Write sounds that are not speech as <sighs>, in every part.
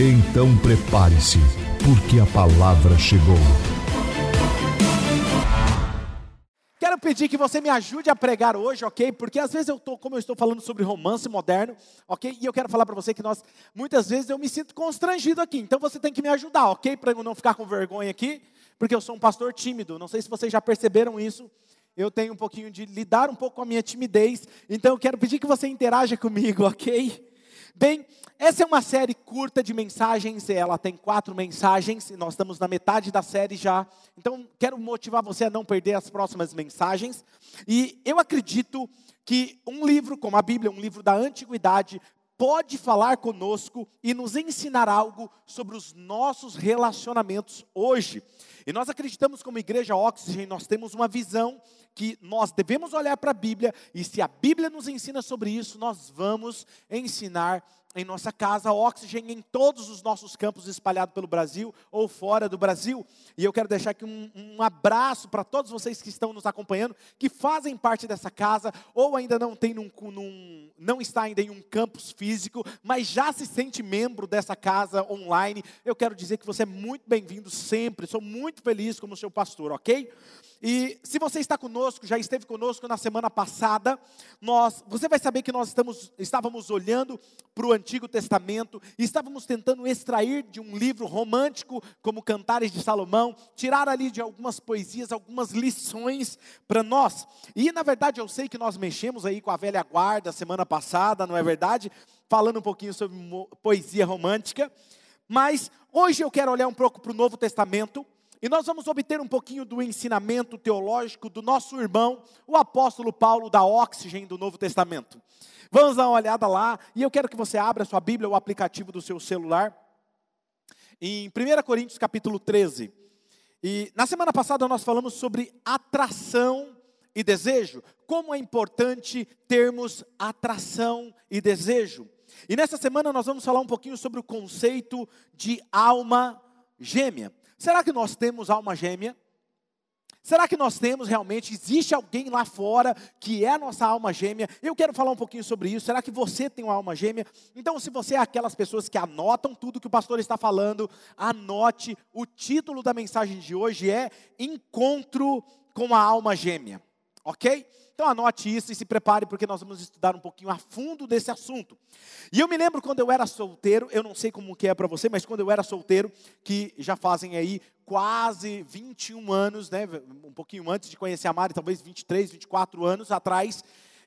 Então prepare-se, porque a palavra chegou. Quero pedir que você me ajude a pregar hoje, ok? Porque às vezes eu estou, como eu estou falando sobre romance moderno, ok? E eu quero falar para você que nós, muitas vezes eu me sinto constrangido aqui. Então você tem que me ajudar, ok? Para eu não ficar com vergonha aqui, porque eu sou um pastor tímido. Não sei se vocês já perceberam isso. Eu tenho um pouquinho de lidar um pouco com a minha timidez. Então eu quero pedir que você interaja comigo, ok? Bem, essa é uma série curta de mensagens, ela tem quatro mensagens, e nós estamos na metade da série já. Então, quero motivar você a não perder as próximas mensagens. E eu acredito que um livro como a Bíblia, um livro da antiguidade, pode falar conosco e nos ensinar algo sobre os nossos relacionamentos hoje. E nós acreditamos como igreja Oxygen, nós temos uma visão que nós devemos olhar para a Bíblia e se a Bíblia nos ensina sobre isso, nós vamos ensinar em nossa casa, oxigênio em todos os nossos campos espalhados pelo Brasil ou fora do Brasil. E eu quero deixar aqui um, um abraço para todos vocês que estão nos acompanhando, que fazem parte dessa casa, ou ainda não tem num, num, não está ainda em um campus físico, mas já se sente membro dessa casa online. Eu quero dizer que você é muito bem-vindo sempre. Sou muito feliz como seu pastor, ok? E se você está conosco, já esteve conosco na semana passada, nós, você vai saber que nós estamos, estávamos olhando para o Antigo Testamento e estávamos tentando extrair de um livro romântico como Cantares de Salomão, tirar ali de algumas poesias algumas lições para nós. E na verdade eu sei que nós mexemos aí com a velha guarda semana passada, não é verdade? Falando um pouquinho sobre poesia romântica. Mas hoje eu quero olhar um pouco para o Novo Testamento e nós vamos obter um pouquinho do ensinamento teológico do nosso irmão, o apóstolo Paulo da Oxigênio do Novo Testamento. Vamos dar uma olhada lá, e eu quero que você abra a sua Bíblia, o aplicativo do seu celular, em 1 Coríntios capítulo 13. E na semana passada nós falamos sobre atração e desejo, como é importante termos atração e desejo. E nessa semana nós vamos falar um pouquinho sobre o conceito de alma gêmea. Será que nós temos alma gêmea? Será que nós temos realmente? Existe alguém lá fora que é a nossa alma gêmea? Eu quero falar um pouquinho sobre isso. Será que você tem uma alma gêmea? Então, se você é aquelas pessoas que anotam tudo que o pastor está falando, anote. O título da mensagem de hoje é Encontro com a Alma Gêmea. Ok? Então anote isso e se prepare, porque nós vamos estudar um pouquinho a fundo desse assunto. E eu me lembro quando eu era solteiro, eu não sei como que é para você, mas quando eu era solteiro, que já fazem aí quase 21 anos, né, um pouquinho antes de conhecer a Mari, talvez 23, 24 anos atrás,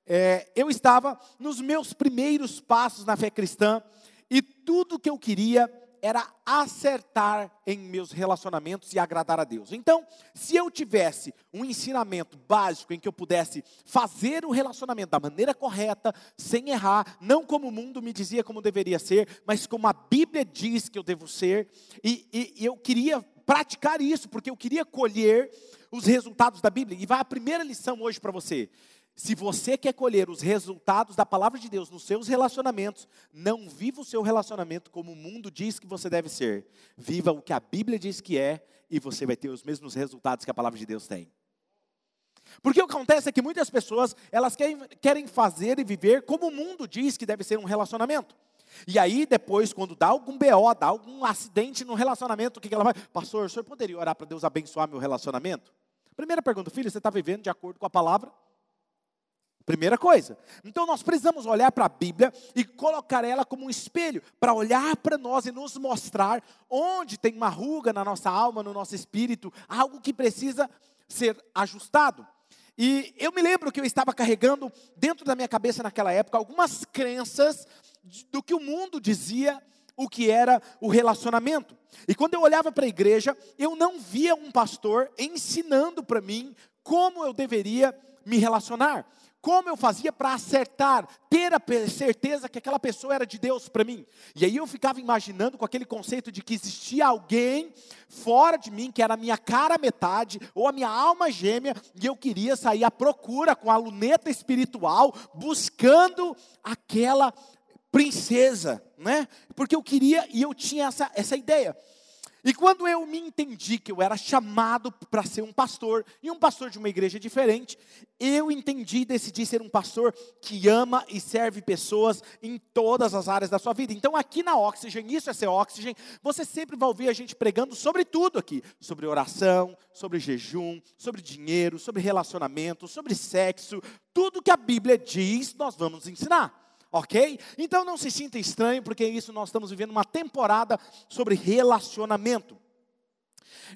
é, eu estava nos meus primeiros passos na fé cristã, e tudo que eu queria era acertar em meus relacionamentos e agradar a Deus. Então, se eu tivesse um ensinamento básico em que eu pudesse fazer o relacionamento da maneira correta, sem errar, não como o mundo me dizia como deveria ser, mas como a Bíblia diz que eu devo ser, e, e, e eu queria praticar isso, porque eu queria colher os resultados da Bíblia. E vai a primeira lição hoje para você. Se você quer colher os resultados da palavra de Deus nos seus relacionamentos, não viva o seu relacionamento como o mundo diz que você deve ser. Viva o que a Bíblia diz que é e você vai ter os mesmos resultados que a palavra de Deus tem. Porque o que acontece é que muitas pessoas, elas querem, querem fazer e viver como o mundo diz que deve ser um relacionamento. E aí, depois, quando dá algum BO, dá algum acidente no relacionamento, o que ela vai? Pastor, o senhor poderia orar para Deus abençoar meu relacionamento? Primeira pergunta, filho, você está vivendo de acordo com a palavra? Primeira coisa. Então nós precisamos olhar para a Bíblia e colocar ela como um espelho, para olhar para nós e nos mostrar onde tem uma ruga na nossa alma, no nosso espírito, algo que precisa ser ajustado. E eu me lembro que eu estava carregando dentro da minha cabeça naquela época algumas crenças do que o mundo dizia o que era o relacionamento. E quando eu olhava para a igreja, eu não via um pastor ensinando para mim como eu deveria me relacionar como eu fazia para acertar, ter a certeza que aquela pessoa era de Deus para mim. E aí eu ficava imaginando com aquele conceito de que existia alguém fora de mim, que era a minha cara metade, ou a minha alma gêmea, e eu queria sair à procura com a luneta espiritual, buscando aquela princesa, né? Porque eu queria e eu tinha essa, essa ideia. E quando eu me entendi que eu era chamado para ser um pastor, e um pastor de uma igreja diferente, eu entendi e decidi ser um pastor que ama e serve pessoas em todas as áreas da sua vida. Então, aqui na Oxygen, isso é ser Oxygen, você sempre vai ouvir a gente pregando sobre tudo aqui: sobre oração, sobre jejum, sobre dinheiro, sobre relacionamento, sobre sexo, tudo que a Bíblia diz, nós vamos ensinar ok? Então não se sinta estranho, porque isso nós estamos vivendo uma temporada sobre relacionamento.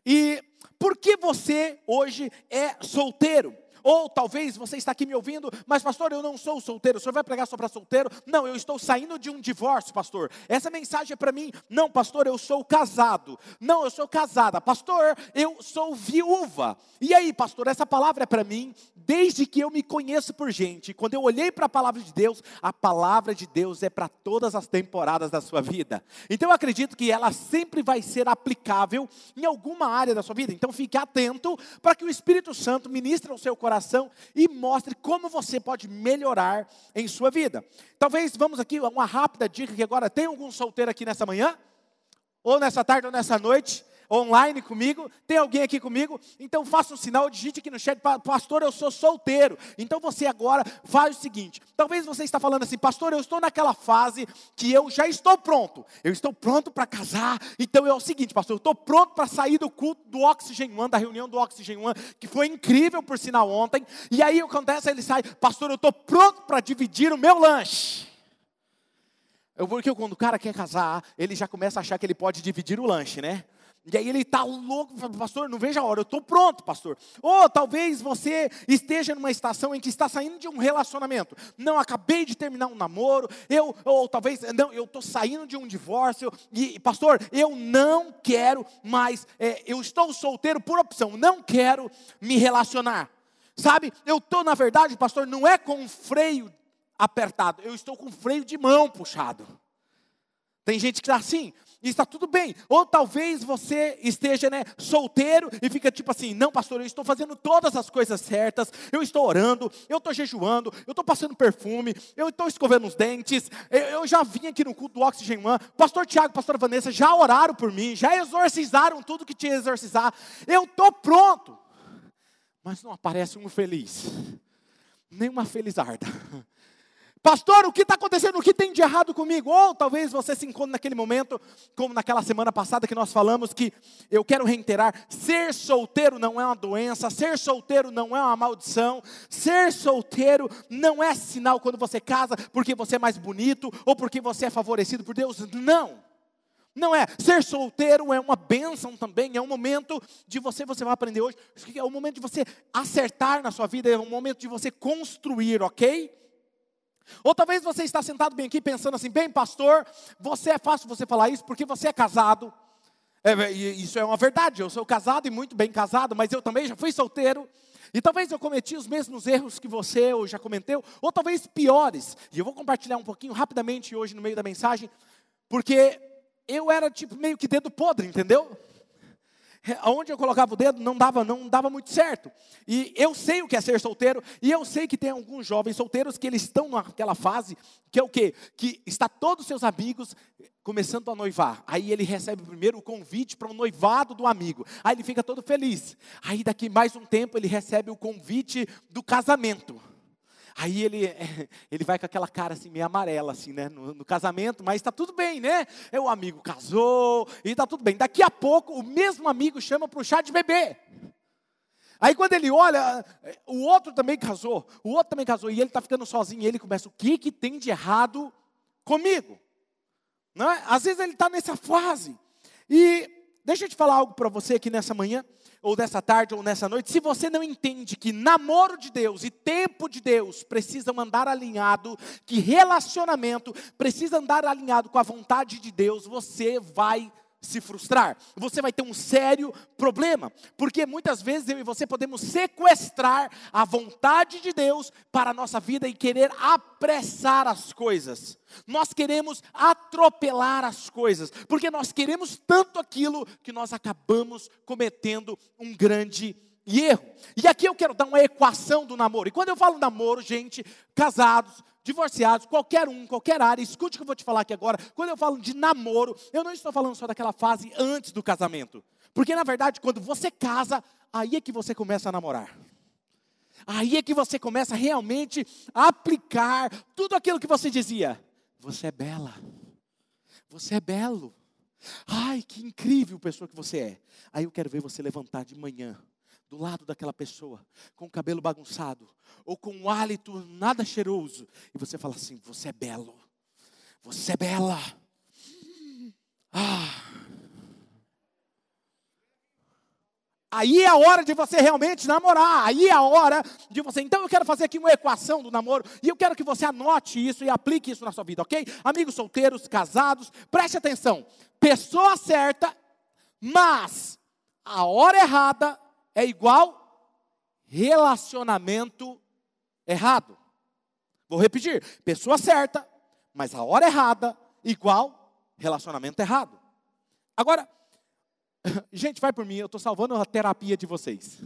E por que você hoje é solteiro? Ou talvez você está aqui me ouvindo, mas pastor, eu não sou solteiro. O senhor vai pregar só para solteiro? Não, eu estou saindo de um divórcio, pastor. Essa mensagem é para mim. Não, pastor, eu sou casado. Não, eu sou casada. Pastor, eu sou viúva. E aí, pastor, essa palavra é para mim desde que eu me conheço por gente. Quando eu olhei para a palavra de Deus, a palavra de Deus é para todas as temporadas da sua vida. Então eu acredito que ela sempre vai ser aplicável em alguma área da sua vida. Então fique atento para que o Espírito Santo ministre ao seu coração e mostre como você pode melhorar em sua vida. Talvez vamos aqui uma rápida dica que agora tem algum solteiro aqui nessa manhã, ou nessa tarde ou nessa noite online comigo? Tem alguém aqui comigo? Então faça um sinal, digite aqui no chat, pastor, eu sou solteiro. Então você agora faz o seguinte: talvez você está falando assim, pastor, eu estou naquela fase que eu já estou pronto. Eu estou pronto para casar. Então é o seguinte, pastor, eu estou pronto para sair do culto do Oxygen One, da reunião do Oxygen One, que foi incrível por sinal ontem. E aí acontece, ele sai, pastor, eu estou pronto para dividir o meu lanche. Eu, porque quando o cara quer casar, ele já começa a achar que ele pode dividir o lanche, né? E aí ele está louco, pastor, não veja a hora, eu estou pronto, pastor. Ou talvez você esteja numa estação em que está saindo de um relacionamento. Não, acabei de terminar um namoro, eu, ou talvez, não, eu estou saindo de um divórcio, e pastor, eu não quero mais, é, eu estou solteiro por opção, não quero me relacionar. Sabe, eu estou, na verdade, pastor, não é com freio apertado, eu estou com freio de mão puxado. Tem gente que está assim, e está tudo bem. Ou talvez você esteja né, solteiro e fica tipo assim: não, pastor, eu estou fazendo todas as coisas certas, eu estou orando, eu estou jejuando, eu estou passando perfume, eu estou escovando os dentes, eu, eu, já vim aqui no culto do Oxygen One, pastor Tiago, pastor Vanessa já oraram por mim, já exorcizaram tudo que que exorcizar, eu estou pronto. Mas não aparece um feliz, nem uma felizarda. Pastor, o que está acontecendo? O que tem de errado comigo? Ou talvez você se encontre naquele momento, como naquela semana passada que nós falamos, que eu quero reiterar: ser solteiro não é uma doença, ser solteiro não é uma maldição, ser solteiro não é sinal quando você casa porque você é mais bonito ou porque você é favorecido por Deus. Não. Não é. Ser solteiro é uma bênção também, é um momento de você, você vai aprender hoje, é um momento de você acertar na sua vida, é um momento de você construir, ok? Ou talvez você está sentado bem aqui pensando assim, bem pastor, você é fácil você falar isso porque você é casado. É, isso é uma verdade, eu sou casado e muito bem casado, mas eu também já fui solteiro. E talvez eu cometi os mesmos erros que você ou já cometeu, ou talvez piores. E eu vou compartilhar um pouquinho rapidamente hoje no meio da mensagem, porque eu era tipo meio que dedo podre, entendeu? Onde eu colocava o dedo não dava, não dava muito certo. E eu sei o que é ser solteiro, e eu sei que tem alguns jovens solteiros que eles estão naquela fase, que é o quê? Que está todos os seus amigos começando a noivar. Aí ele recebe primeiro o convite para o noivado do amigo. Aí ele fica todo feliz. Aí daqui mais um tempo ele recebe o convite do casamento. Aí ele, <laughs> ele vai com aquela cara assim, meio amarela, assim, né? No, no casamento, mas está tudo bem, né? É o amigo casou e está tudo bem. Daqui a pouco, o mesmo amigo chama para o chá de bebê. Aí quando ele olha, o outro também casou, o outro também casou, e ele está ficando sozinho, e ele começa, o que, que tem de errado comigo? Não é? Às vezes ele está nessa fase. E deixa eu te falar algo para você aqui nessa manhã ou nessa tarde, ou nessa noite, se você não entende que namoro de Deus e tempo de Deus precisam andar alinhado, que relacionamento precisa andar alinhado com a vontade de Deus, você vai se frustrar, você vai ter um sério problema, porque muitas vezes eu e você podemos sequestrar a vontade de Deus para a nossa vida e querer apressar as coisas. Nós queremos atropelar as coisas, porque nós queremos tanto aquilo que nós acabamos cometendo um grande erro. E aqui eu quero dar uma equação do namoro. E quando eu falo namoro, gente, casados, divorciados, qualquer um, qualquer área, escute o que eu vou te falar aqui agora. Quando eu falo de namoro, eu não estou falando só daquela fase antes do casamento. Porque na verdade, quando você casa, aí é que você começa a namorar. Aí é que você começa realmente a aplicar tudo aquilo que você dizia. Você é bela. Você é belo. Ai, que incrível pessoa que você é. Aí eu quero ver você levantar de manhã do lado daquela pessoa, com o cabelo bagunçado, ou com um hálito nada cheiroso, e você fala assim: Você é belo, você é bela. Ah. Aí é a hora de você realmente namorar. Aí é a hora de você. Então eu quero fazer aqui uma equação do namoro. E eu quero que você anote isso e aplique isso na sua vida, ok? Amigos solteiros, casados, preste atenção. Pessoa certa, mas a hora errada é igual relacionamento errado. Vou repetir: pessoa certa, mas a hora errada, igual relacionamento errado. Agora, <laughs> gente, vai por mim, eu estou salvando a terapia de vocês.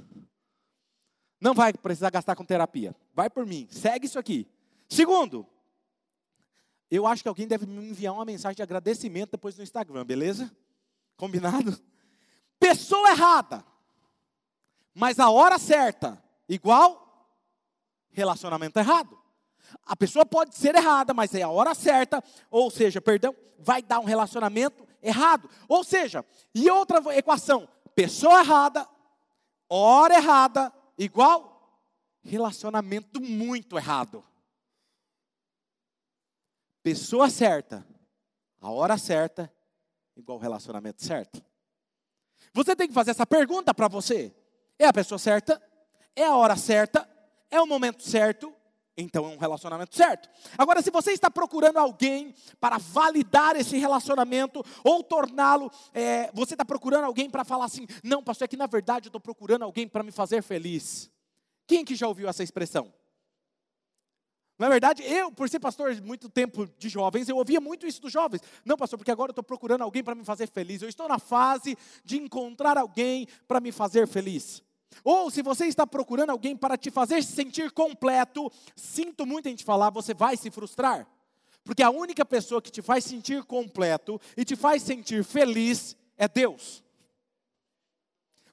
Não vai precisar gastar com terapia. Vai por mim, segue isso aqui. Segundo, eu acho que alguém deve me enviar uma mensagem de agradecimento depois no Instagram, beleza? Combinado? Pessoa errada mas a hora certa, igual relacionamento errado. A pessoa pode ser errada, mas é a hora certa, ou seja, perdão, vai dar um relacionamento errado. Ou seja, e outra equação, pessoa errada, hora errada, igual relacionamento muito errado. Pessoa certa, a hora certa, igual relacionamento certo. Você tem que fazer essa pergunta para você. É a pessoa certa, é a hora certa, é o momento certo, então é um relacionamento certo. Agora, se você está procurando alguém para validar esse relacionamento ou torná-lo, é, você está procurando alguém para falar assim: não, pastor, é que na verdade eu estou procurando alguém para me fazer feliz. Quem que já ouviu essa expressão? Na verdade, eu, por ser pastor muito tempo de jovens, eu ouvia muito isso dos jovens. Não, pastor, porque agora eu estou procurando alguém para me fazer feliz. Eu estou na fase de encontrar alguém para me fazer feliz. Ou se você está procurando alguém para te fazer se sentir completo, sinto muito em te falar, você vai se frustrar. Porque a única pessoa que te faz sentir completo e te faz sentir feliz é Deus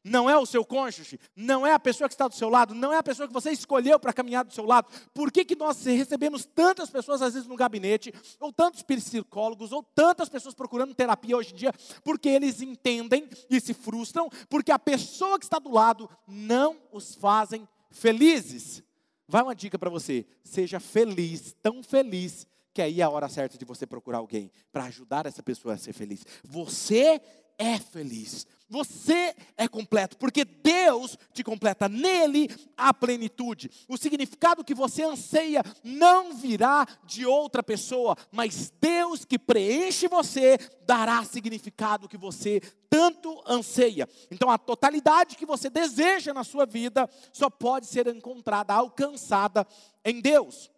não é o seu cônjuge, não é a pessoa que está do seu lado, não é a pessoa que você escolheu para caminhar do seu lado. Por que, que nós recebemos tantas pessoas, às vezes, no gabinete, ou tantos psicólogos, ou tantas pessoas procurando terapia hoje em dia? Porque eles entendem e se frustram, porque a pessoa que está do lado não os fazem felizes. Vai uma dica para você: seja feliz, tão feliz, que aí é a hora certa de você procurar alguém para ajudar essa pessoa a ser feliz. Você é feliz. Você é completo, porque Deus te completa, nele a plenitude. O significado que você anseia não virá de outra pessoa, mas Deus que preenche você dará significado que você tanto anseia. Então a totalidade que você deseja na sua vida só pode ser encontrada, alcançada em Deus.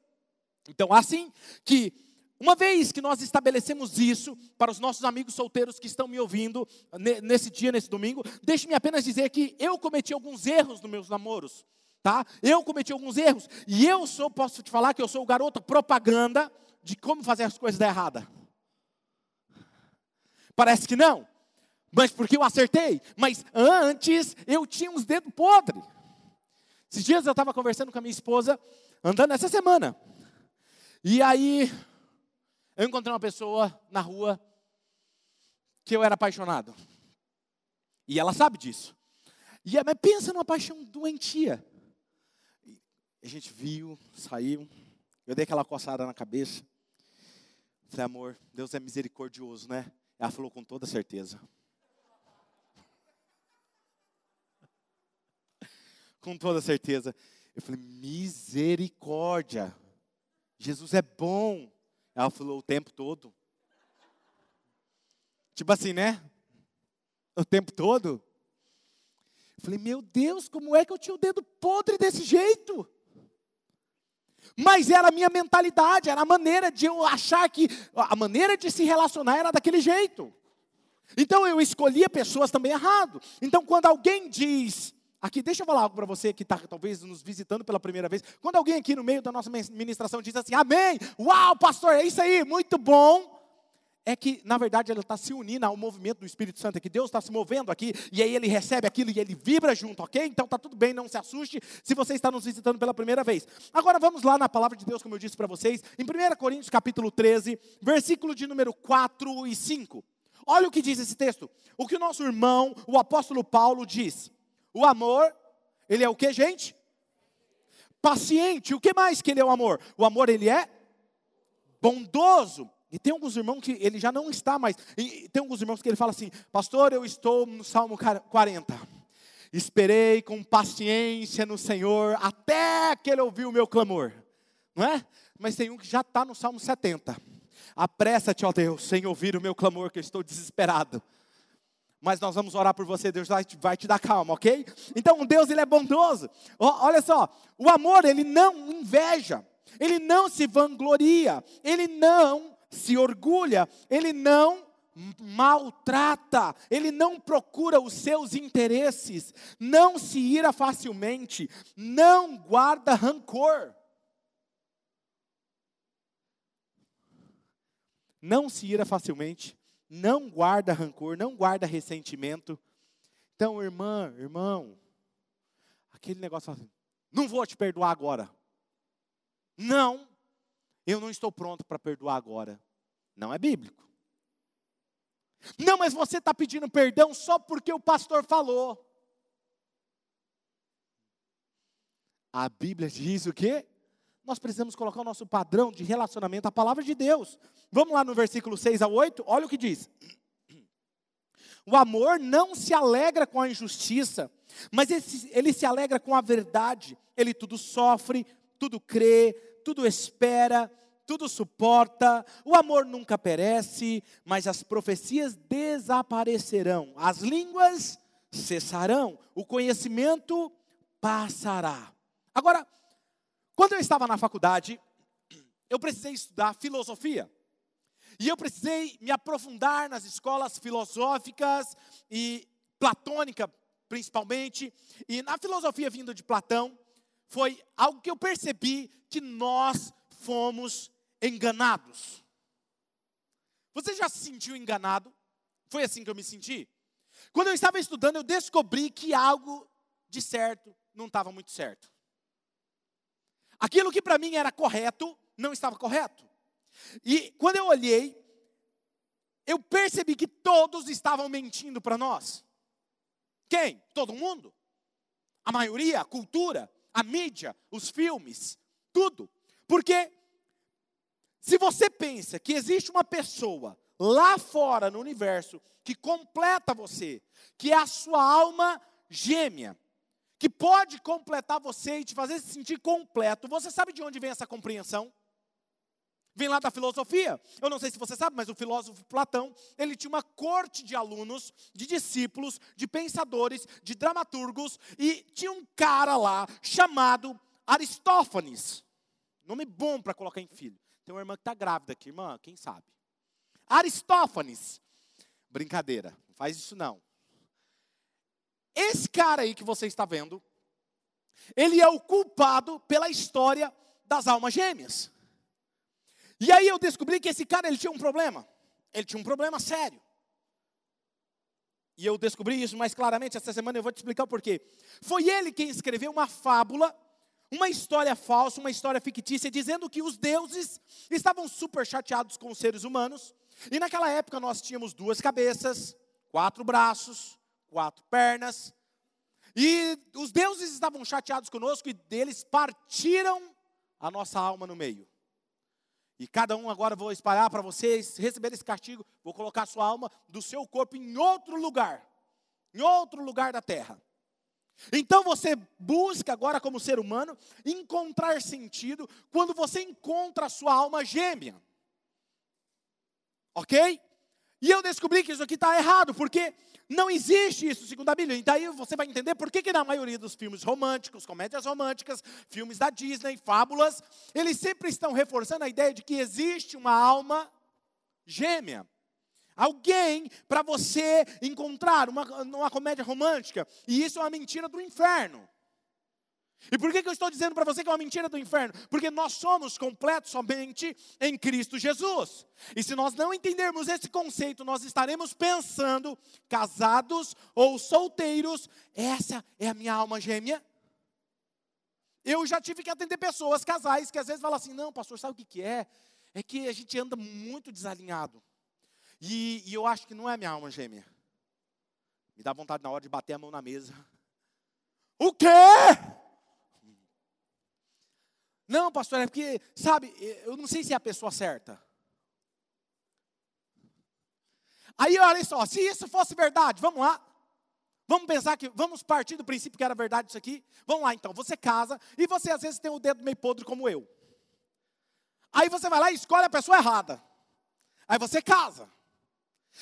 Então, assim que uma vez que nós estabelecemos isso para os nossos amigos solteiros que estão me ouvindo nesse dia, nesse domingo, deixe-me apenas dizer que eu cometi alguns erros nos meus namoros, tá? Eu cometi alguns erros e eu sou, posso te falar que eu sou o garoto propaganda de como fazer as coisas dar errada. Parece que não, mas porque eu acertei. Mas antes eu tinha uns dedos podres. Esses dias eu estava conversando com a minha esposa, andando essa semana. E aí eu encontrei uma pessoa na rua que eu era apaixonado. E ela sabe disso. E mas pensa numa paixão doentia. A gente viu, saiu. Eu dei aquela coçada na cabeça. Falei, amor, Deus é misericordioso, né? Ela falou com toda certeza. <laughs> com toda certeza. Eu falei, misericórdia. Jesus é bom. Ela falou o tempo todo. Tipo assim, né? o tempo todo. Eu falei, meu Deus, como é que eu tinha o dedo podre desse jeito? Mas era a minha mentalidade, era a maneira de eu achar que, a maneira de se relacionar era daquele jeito. Então eu escolhia pessoas também errado. Então quando alguém diz, aqui, deixa eu falar algo para você que está talvez nos visitando pela primeira vez. Quando alguém aqui no meio da nossa ministração diz assim, amém, uau, pastor, é isso aí, muito bom é que, na verdade, ela está se unindo ao movimento do Espírito Santo, é que Deus está se movendo aqui, e aí ele recebe aquilo e ele vibra junto, ok? Então está tudo bem, não se assuste se você está nos visitando pela primeira vez. Agora vamos lá na palavra de Deus, como eu disse para vocês, em 1 Coríntios capítulo 13, versículo de número 4 e 5. Olha o que diz esse texto. O que o nosso irmão, o apóstolo Paulo, diz. O amor, ele é o que, gente? Paciente. O que mais que ele é o amor? O amor, ele é bondoso. E tem alguns irmãos que ele já não está mais. E tem alguns irmãos que ele fala assim: Pastor, eu estou no Salmo 40. Esperei com paciência no Senhor até que ele ouviu o meu clamor. Não é? Mas tem um que já está no Salmo 70. Apressa-te, ó Deus, sem ouvir o meu clamor, que eu estou desesperado. Mas nós vamos orar por você, Deus vai te, vai te dar calma, ok? Então, Deus, Ele é bondoso. Olha só, o amor, Ele não inveja, Ele não se vangloria, Ele não se orgulha, ele não maltrata, ele não procura os seus interesses, não se ira facilmente, não guarda rancor. Não se ira facilmente, não guarda rancor, não guarda ressentimento. Então, irmã, irmão, aquele negócio assim, não vou te perdoar agora. Não, eu não estou pronto para perdoar agora. Não é bíblico. Não, mas você está pedindo perdão só porque o pastor falou. A Bíblia diz o quê? Nós precisamos colocar o nosso padrão de relacionamento à palavra de Deus. Vamos lá no versículo 6 a 8, olha o que diz. O amor não se alegra com a injustiça, mas ele, se alegra com a verdade. Ele tudo sofre, tudo crê, tudo espera, tudo suporta. O amor nunca perece, mas as profecias desaparecerão, as línguas cessarão, o conhecimento passará. Agora, quando eu estava na faculdade, eu precisei estudar filosofia. E eu precisei me aprofundar nas escolas filosóficas e platônica, principalmente. E na filosofia vinda de Platão, foi algo que eu percebi que nós fomos enganados. Você já se sentiu enganado? Foi assim que eu me senti? Quando eu estava estudando, eu descobri que algo de certo não estava muito certo. Aquilo que para mim era correto, não estava correto. E quando eu olhei, eu percebi que todos estavam mentindo para nós. Quem? Todo mundo. A maioria, a cultura, a mídia, os filmes, tudo. Porque se você pensa que existe uma pessoa lá fora no universo que completa você, que é a sua alma gêmea, que pode completar você e te fazer se sentir completo, você sabe de onde vem essa compreensão? Vem lá da filosofia. Eu não sei se você sabe, mas o filósofo Platão, ele tinha uma corte de alunos, de discípulos, de pensadores, de dramaturgos, e tinha um cara lá chamado Aristófanes. Nome bom para colocar em filho. Tem uma irmã que está grávida aqui, irmã, quem sabe? Aristófanes. Brincadeira, não faz isso não. Esse cara aí que você está vendo, ele é o culpado pela história das almas gêmeas. E aí eu descobri que esse cara ele tinha um problema. Ele tinha um problema sério. E eu descobri isso mais claramente essa semana, eu vou te explicar o porquê. Foi ele quem escreveu uma fábula, uma história falsa, uma história fictícia, dizendo que os deuses estavam super chateados com os seres humanos. E naquela época nós tínhamos duas cabeças, quatro braços, quatro pernas. E os deuses estavam chateados conosco e deles partiram a nossa alma no meio. E cada um agora vou espalhar para vocês receber esse castigo. Vou colocar sua alma do seu corpo em outro lugar, em outro lugar da terra. Então você busca agora, como ser humano, encontrar sentido quando você encontra a sua alma gêmea. Ok? E eu descobri que isso aqui está errado, porque não existe isso segundo a Bíblia. E daí você vai entender por que, que na maioria dos filmes românticos, comédias românticas, filmes da Disney, fábulas, eles sempre estão reforçando a ideia de que existe uma alma gêmea. Alguém para você encontrar uma, comédia romântica. E isso é uma mentira do inferno. E por que, que eu estou dizendo para você que é uma mentira do inferno? Porque nós somos completos somente em Cristo Jesus. E se nós não entendermos esse conceito, nós estaremos pensando, casados ou solteiros, essa é a minha alma gêmea. Eu já tive que atender pessoas, casais, que às vezes falam assim: não, pastor, sabe o que, que é? É que a gente anda muito desalinhado. E, e eu acho que não é minha alma gêmea. Me dá vontade na hora de bater a mão na mesa. O quê? Não, pastor, é porque, sabe, eu não sei se é a pessoa certa. Aí, olha só, se isso fosse verdade, vamos lá. Vamos pensar que, vamos partir do princípio que era verdade isso aqui. Vamos lá então, você casa e você às vezes tem o dedo meio podre como eu. Aí você vai lá e escolhe a pessoa errada. Aí você casa.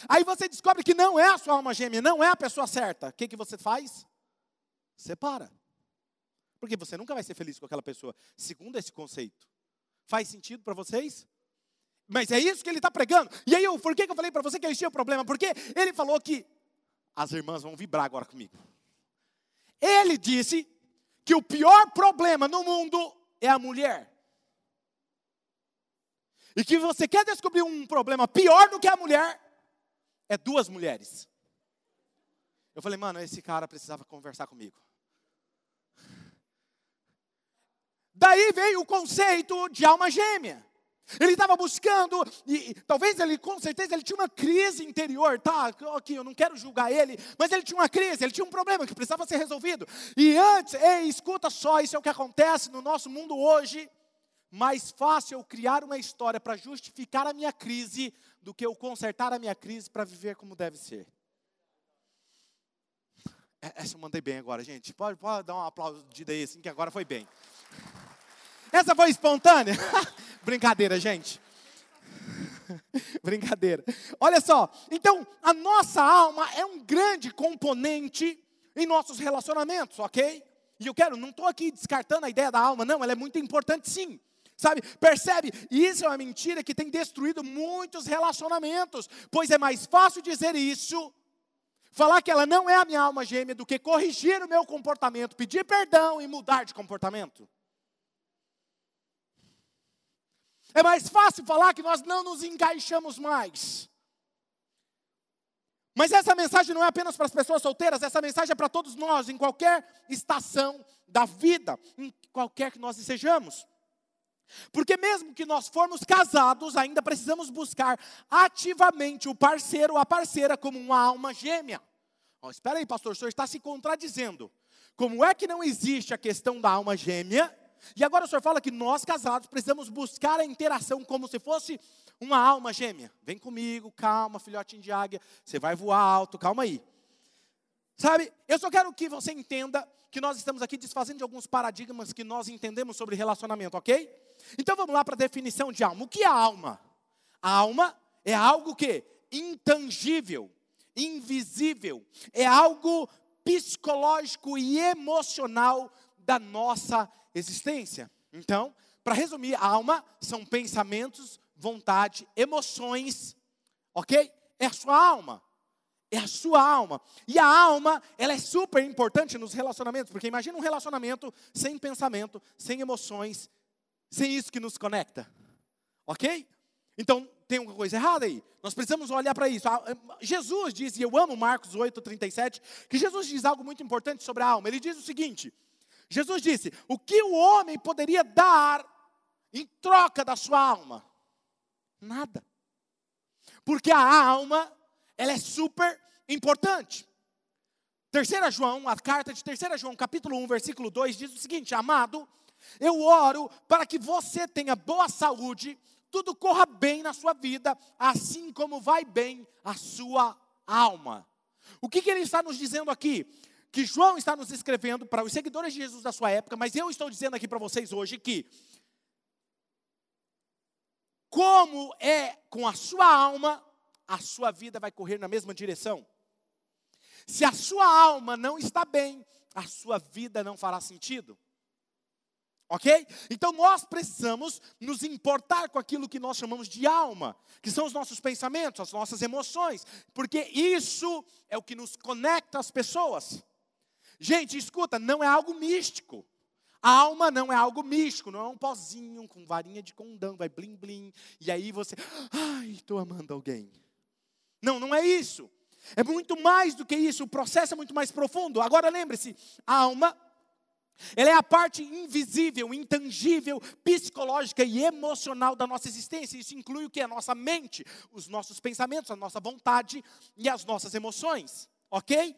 Aí você descobre que não é a sua alma gêmea, não é a pessoa certa. O que, que você faz? Separa. Porque você nunca vai ser feliz com aquela pessoa, segundo esse conceito. Faz sentido para vocês? Mas é isso que ele está pregando. E aí, eu, por que, que eu falei para você que existia o problema? Porque ele falou que as irmãs vão vibrar agora comigo. Ele disse que o pior problema no mundo é a mulher. E que você quer descobrir um problema pior do que a mulher, é duas mulheres. Eu falei, mano, esse cara precisava conversar comigo. Daí veio o conceito de alma gêmea. Ele estava buscando, e, talvez ele, com certeza, ele tinha uma crise interior, tá? Aqui, eu não quero julgar ele, mas ele tinha uma crise, ele tinha um problema que precisava ser resolvido. E antes, ei, escuta só, isso é o que acontece no nosso mundo hoje. Mais fácil eu criar uma história para justificar a minha crise do que eu consertar a minha crise para viver como deve ser. É, essa eu mandei bem agora, gente. Pode, pode dar um aplauso de daí, assim, que agora foi bem. Essa foi espontânea? <laughs> Brincadeira, gente. <laughs> Brincadeira. Olha só, então a nossa alma é um grande componente em nossos relacionamentos, ok? E eu quero, não estou aqui descartando a ideia da alma, não, ela é muito importante sim. Sabe, percebe? Isso é uma mentira que tem destruído muitos relacionamentos, pois é mais fácil dizer isso, falar que ela não é a minha alma gêmea, do que corrigir o meu comportamento, pedir perdão e mudar de comportamento. É mais fácil falar que nós não nos encaixamos mais. Mas essa mensagem não é apenas para as pessoas solteiras, essa mensagem é para todos nós, em qualquer estação da vida, em qualquer que nós estejamos. Porque mesmo que nós formos casados, ainda precisamos buscar ativamente o parceiro ou a parceira como uma alma gêmea. Oh, espera aí, pastor, o senhor está se contradizendo. Como é que não existe a questão da alma gêmea e agora o senhor fala que nós casados precisamos buscar a interação como se fosse uma alma gêmea. Vem comigo, calma, filhotinho de águia, você vai voar alto, calma aí. Sabe, eu só quero que você entenda que nós estamos aqui desfazendo de alguns paradigmas que nós entendemos sobre relacionamento, ok? Então vamos lá para a definição de alma. O que é alma? A alma é algo que intangível, invisível, é algo psicológico e emocional da nossa existência. Então, para resumir, alma são pensamentos, vontade, emoções, ok? É a sua alma. É a sua alma. E a alma, ela é super importante nos relacionamentos, porque imagina um relacionamento sem pensamento, sem emoções, sem isso que nos conecta. Ok? Então, tem uma coisa errada aí. Nós precisamos olhar para isso. Jesus diz, e eu amo Marcos 8, 37, que Jesus diz algo muito importante sobre a alma. Ele diz o seguinte: Jesus disse: O que o homem poderia dar em troca da sua alma? Nada. Porque a alma, ela é super importante. Terceira João, a carta de 3 João, capítulo 1, versículo 2, diz o seguinte: Amado, eu oro para que você tenha boa saúde, tudo corra bem na sua vida, assim como vai bem a sua alma. O que, que ele está nos dizendo aqui? Que João está nos escrevendo para os seguidores de Jesus da sua época, mas eu estou dizendo aqui para vocês hoje que como é com a sua alma, a sua vida vai correr na mesma direção. Se a sua alma não está bem, a sua vida não fará sentido. Ok? Então nós precisamos nos importar com aquilo que nós chamamos de alma, que são os nossos pensamentos, as nossas emoções, porque isso é o que nos conecta às pessoas. Gente, escuta, não é algo místico. A alma não é algo místico, não é um pozinho com varinha de condão, vai blim blim, e aí você, ai, estou amando alguém. Não, não é isso. É muito mais do que isso, o processo é muito mais profundo. Agora lembre-se, a alma ela é a parte invisível, intangível, psicológica e emocional da nossa existência. Isso inclui o que? A nossa mente, os nossos pensamentos, a nossa vontade e as nossas emoções. Ok?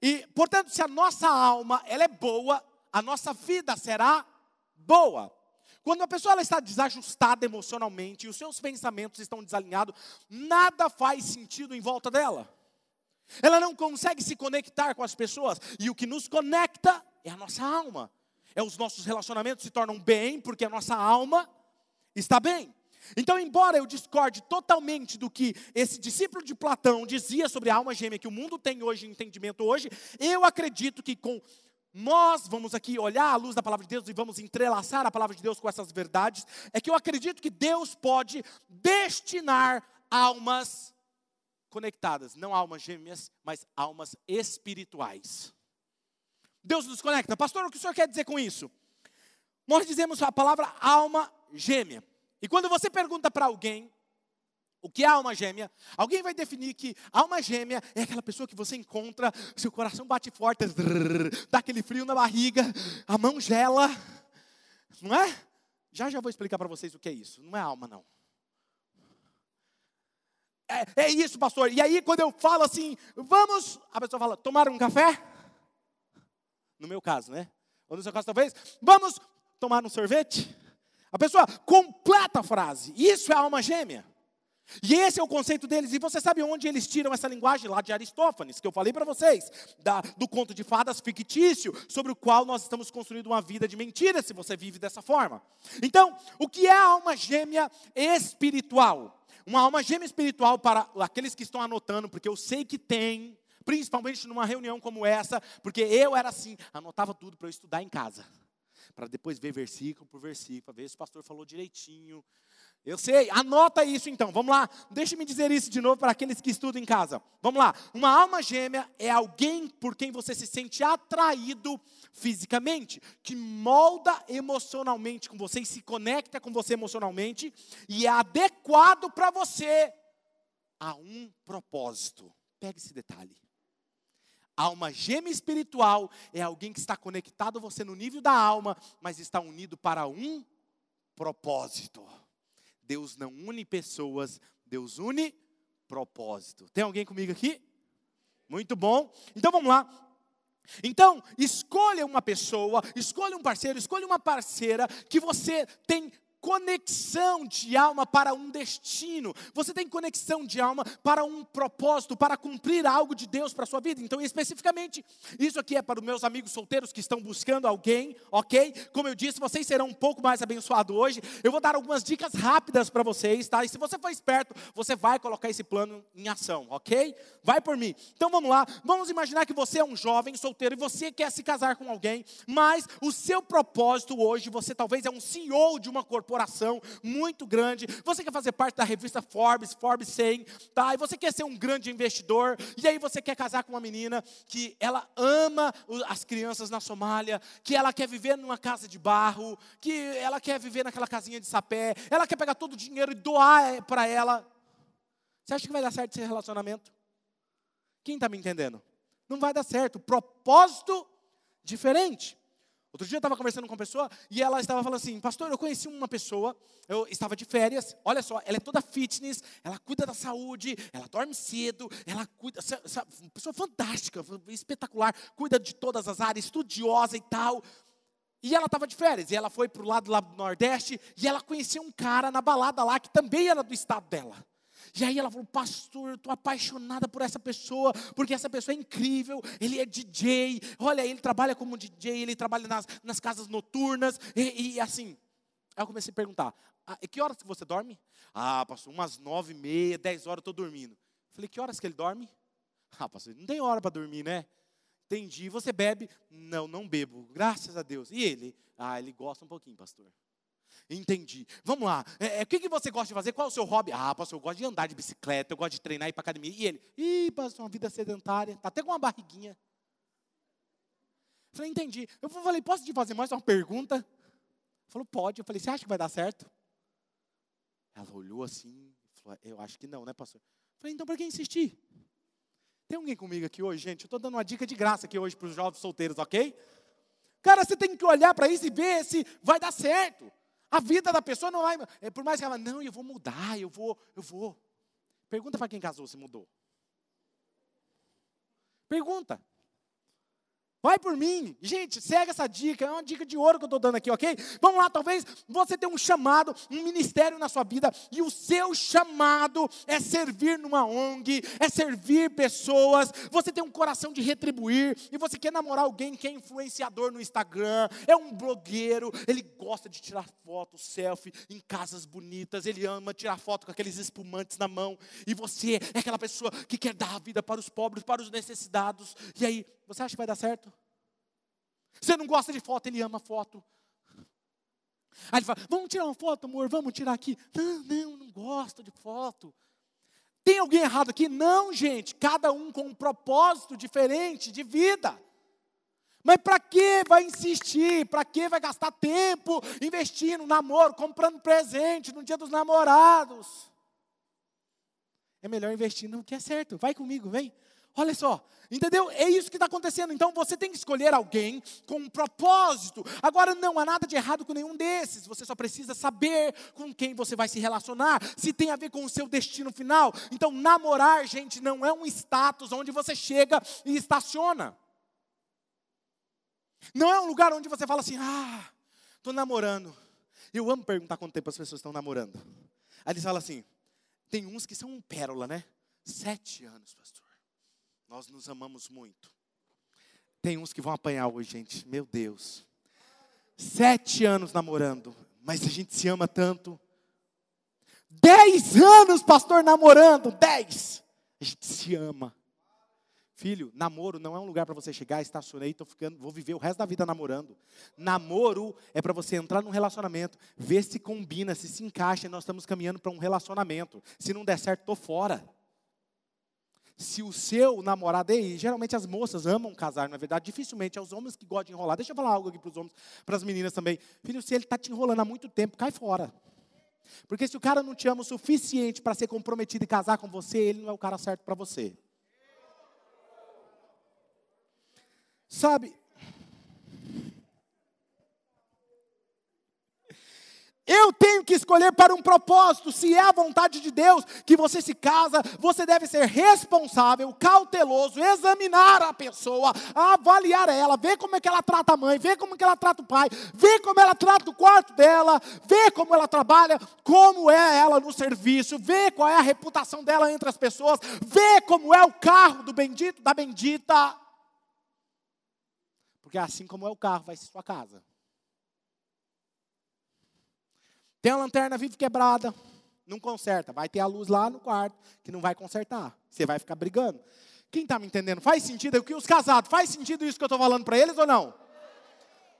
E, portanto, se a nossa alma ela é boa, a nossa vida será boa. Quando a pessoa ela está desajustada emocionalmente e os seus pensamentos estão desalinhados, nada faz sentido em volta dela. Ela não consegue se conectar com as pessoas. E o que nos conecta é a nossa alma. É os nossos relacionamentos se tornam bem porque a nossa alma está bem. Então, embora eu discorde totalmente do que esse discípulo de Platão dizia sobre a alma gêmea que o mundo tem hoje, entendimento hoje, eu acredito que com nós vamos aqui olhar à luz da palavra de Deus e vamos entrelaçar a palavra de Deus com essas verdades, é que eu acredito que Deus pode destinar almas conectadas, não almas gêmeas, mas almas espirituais. Deus nos conecta. Pastor, o que o senhor quer dizer com isso? Nós dizemos a palavra alma gêmea. E quando você pergunta para alguém o que é alma gêmea, alguém vai definir que alma gêmea é aquela pessoa que você encontra, seu coração bate forte, dá aquele frio na barriga, a mão gela, não é? Já já vou explicar para vocês o que é isso. Não é alma, não. É, é isso, pastor. E aí, quando eu falo assim, vamos, a pessoa fala, tomar um café? No meu caso, né? Ou no seu caso, talvez, vamos tomar um sorvete? A pessoa completa a frase. Isso é alma gêmea. E esse é o conceito deles. E você sabe onde eles tiram essa linguagem? Lá de Aristófanes, que eu falei para vocês, da, do conto de fadas fictício, sobre o qual nós estamos construindo uma vida de mentira se você vive dessa forma. Então, o que é a alma gêmea espiritual? Uma alma gêmea espiritual para aqueles que estão anotando, porque eu sei que tem, principalmente numa reunião como essa, porque eu era assim, anotava tudo para eu estudar em casa, para depois ver versículo por versículo, para ver se o pastor falou direitinho. Eu sei, anota isso então, vamos lá, deixe-me dizer isso de novo para aqueles que estudam em casa. Vamos lá, uma alma gêmea é alguém por quem você se sente atraído fisicamente, que molda emocionalmente com você e se conecta com você emocionalmente e é adequado para você a um propósito. Pegue esse detalhe. Alma gêmea espiritual é alguém que está conectado a você no nível da alma, mas está unido para um propósito. Deus não une pessoas, Deus une propósito. Tem alguém comigo aqui? Muito bom. Então vamos lá. Então, escolha uma pessoa, escolha um parceiro, escolha uma parceira que você tem conexão de alma para um destino, você tem conexão de alma para um propósito, para cumprir algo de Deus para a sua vida. Então, especificamente, isso aqui é para os meus amigos solteiros que estão buscando alguém, ok? Como eu disse, vocês serão um pouco mais abençoados hoje. Eu vou dar algumas dicas rápidas para vocês, tá? E se você for esperto, você vai colocar esse plano em ação, ok? Vai por mim. Então vamos lá, vamos imaginar que você é um jovem solteiro e você quer se casar com alguém, mas o seu propósito hoje, você talvez é um CEO de uma corporação corporação muito grande, você quer fazer parte da revista Forbes, Forbes 100, tá? E você quer ser um grande investidor, e aí você quer casar com uma menina que ela ama as crianças na Somália, que ela quer viver numa casa de barro, que ela quer viver naquela casinha de sapé, ela quer pegar todo o dinheiro e doar eh, para ela. Você acha que vai dar certo esse relacionamento? Quem está me entendendo? Não vai dar certo. Propósito diferente. Outro dia eu estava conversando com uma pessoa e ela estava falando assim: Pastor, eu conheci uma pessoa, eu estava de férias, olha só, ela é toda fitness, ela cuida da saúde, ela dorme cedo, ela cuida, uma pessoa fantástica, espetacular, cuida de todas as áreas, estudiosa e tal. E ela estava de férias, e ela foi para o lado lá do Nordeste, e ela conheceu um cara na balada lá que também era do estado dela. E aí ela falou, pastor, eu estou apaixonada por essa pessoa, porque essa pessoa é incrível, ele é DJ, olha, ele trabalha como DJ, ele trabalha nas, nas casas noturnas, e, e assim. Aí eu comecei a perguntar, ah, que horas que você dorme? Ah, pastor, umas nove e meia, dez horas eu estou dormindo. Falei, que horas que ele dorme? Ah, pastor, não tem hora para dormir, né? Entendi. Você bebe? Não, não bebo. Graças a Deus. E ele? Ah, ele gosta um pouquinho, pastor. Entendi. Vamos lá. É, é, o que, que você gosta de fazer? Qual é o seu hobby? Ah, pastor, eu gosto de andar de bicicleta, eu gosto de treinar ir para academia. E ele? Ih, pastor, uma vida sedentária. Está até com uma barriguinha. Falei, entendi. Eu falei, posso te fazer mais uma pergunta? Falou, pode. Eu falei, você acha que vai dar certo? Ela olhou assim, falou, eu acho que não, né, pastor? Eu falei, então para que insistir? Tem alguém comigo aqui hoje, gente? Eu estou dando uma dica de graça aqui hoje para os jovens solteiros, ok? Cara, você tem que olhar para isso e ver se vai dar certo. A vida da pessoa não vai. É, por mais que ela, não, eu vou mudar, eu vou, eu vou. Pergunta para quem casou se mudou. Pergunta. Vai por mim. Gente, segue essa dica. É uma dica de ouro que eu estou dando aqui, ok? Vamos lá, talvez você tenha um chamado, um ministério na sua vida, e o seu chamado é servir numa ONG, é servir pessoas. Você tem um coração de retribuir, e você quer namorar alguém que é influenciador no Instagram, é um blogueiro, ele gosta de tirar fotos, selfie em casas bonitas, ele ama tirar foto com aqueles espumantes na mão, e você é aquela pessoa que quer dar a vida para os pobres, para os necessitados, e aí, você acha que vai dar certo? Você não gosta de foto, ele ama foto. Aí ele fala: Vamos tirar uma foto, amor, vamos tirar aqui. Não, não, não gosto de foto. Tem alguém errado aqui? Não, gente. Cada um com um propósito diferente de vida. Mas para que vai insistir? Para que vai gastar tempo investindo no namoro, comprando presente no dia dos namorados? É melhor investir no que é certo. Vai comigo, vem. Olha só, entendeu? É isso que está acontecendo. Então você tem que escolher alguém com um propósito. Agora, não há nada de errado com nenhum desses. Você só precisa saber com quem você vai se relacionar, se tem a ver com o seu destino final. Então, namorar, gente, não é um status onde você chega e estaciona. Não é um lugar onde você fala assim: ah, estou namorando. Eu amo perguntar quanto tempo as pessoas estão namorando. Aí eles falam assim: tem uns que são um pérola, né? Sete anos, pastor. Nós nos amamos muito. Tem uns que vão apanhar hoje, gente. Meu Deus. Sete anos namorando, mas a gente se ama tanto. Dez anos, pastor, namorando. Dez. A gente se ama. Filho, namoro não é um lugar para você chegar, estacionei, estou ficando, vou viver o resto da vida namorando. Namoro é para você entrar num relacionamento, ver se combina, se se encaixa, e nós estamos caminhando para um relacionamento. Se não der certo, estou fora se o seu namorado, e geralmente as moças amam casar, na é verdade, dificilmente é os homens que gostam de enrolar. Deixa eu falar algo aqui para os homens, para as meninas também. Filho, se ele está te enrolando há muito tempo, cai fora. Porque se o cara não te ama o suficiente para ser comprometido e casar com você, ele não é o cara certo para você. Sabe, Eu tenho que escolher para um propósito. Se é a vontade de Deus que você se casa, você deve ser responsável, cauteloso, examinar a pessoa, avaliar ela, ver como é que ela trata a mãe, ver como é que ela trata o pai, ver como ela trata o quarto dela, ver como ela trabalha, como é ela no serviço, ver qual é a reputação dela entre as pessoas, ver como é o carro do bendito, da bendita. Porque assim como é o carro, vai ser sua casa. Tem a lanterna vive quebrada, não conserta. Vai ter a luz lá no quarto que não vai consertar. Você vai ficar brigando. Quem está me entendendo? Faz sentido? O que os casados, faz sentido isso que eu estou falando para eles ou não?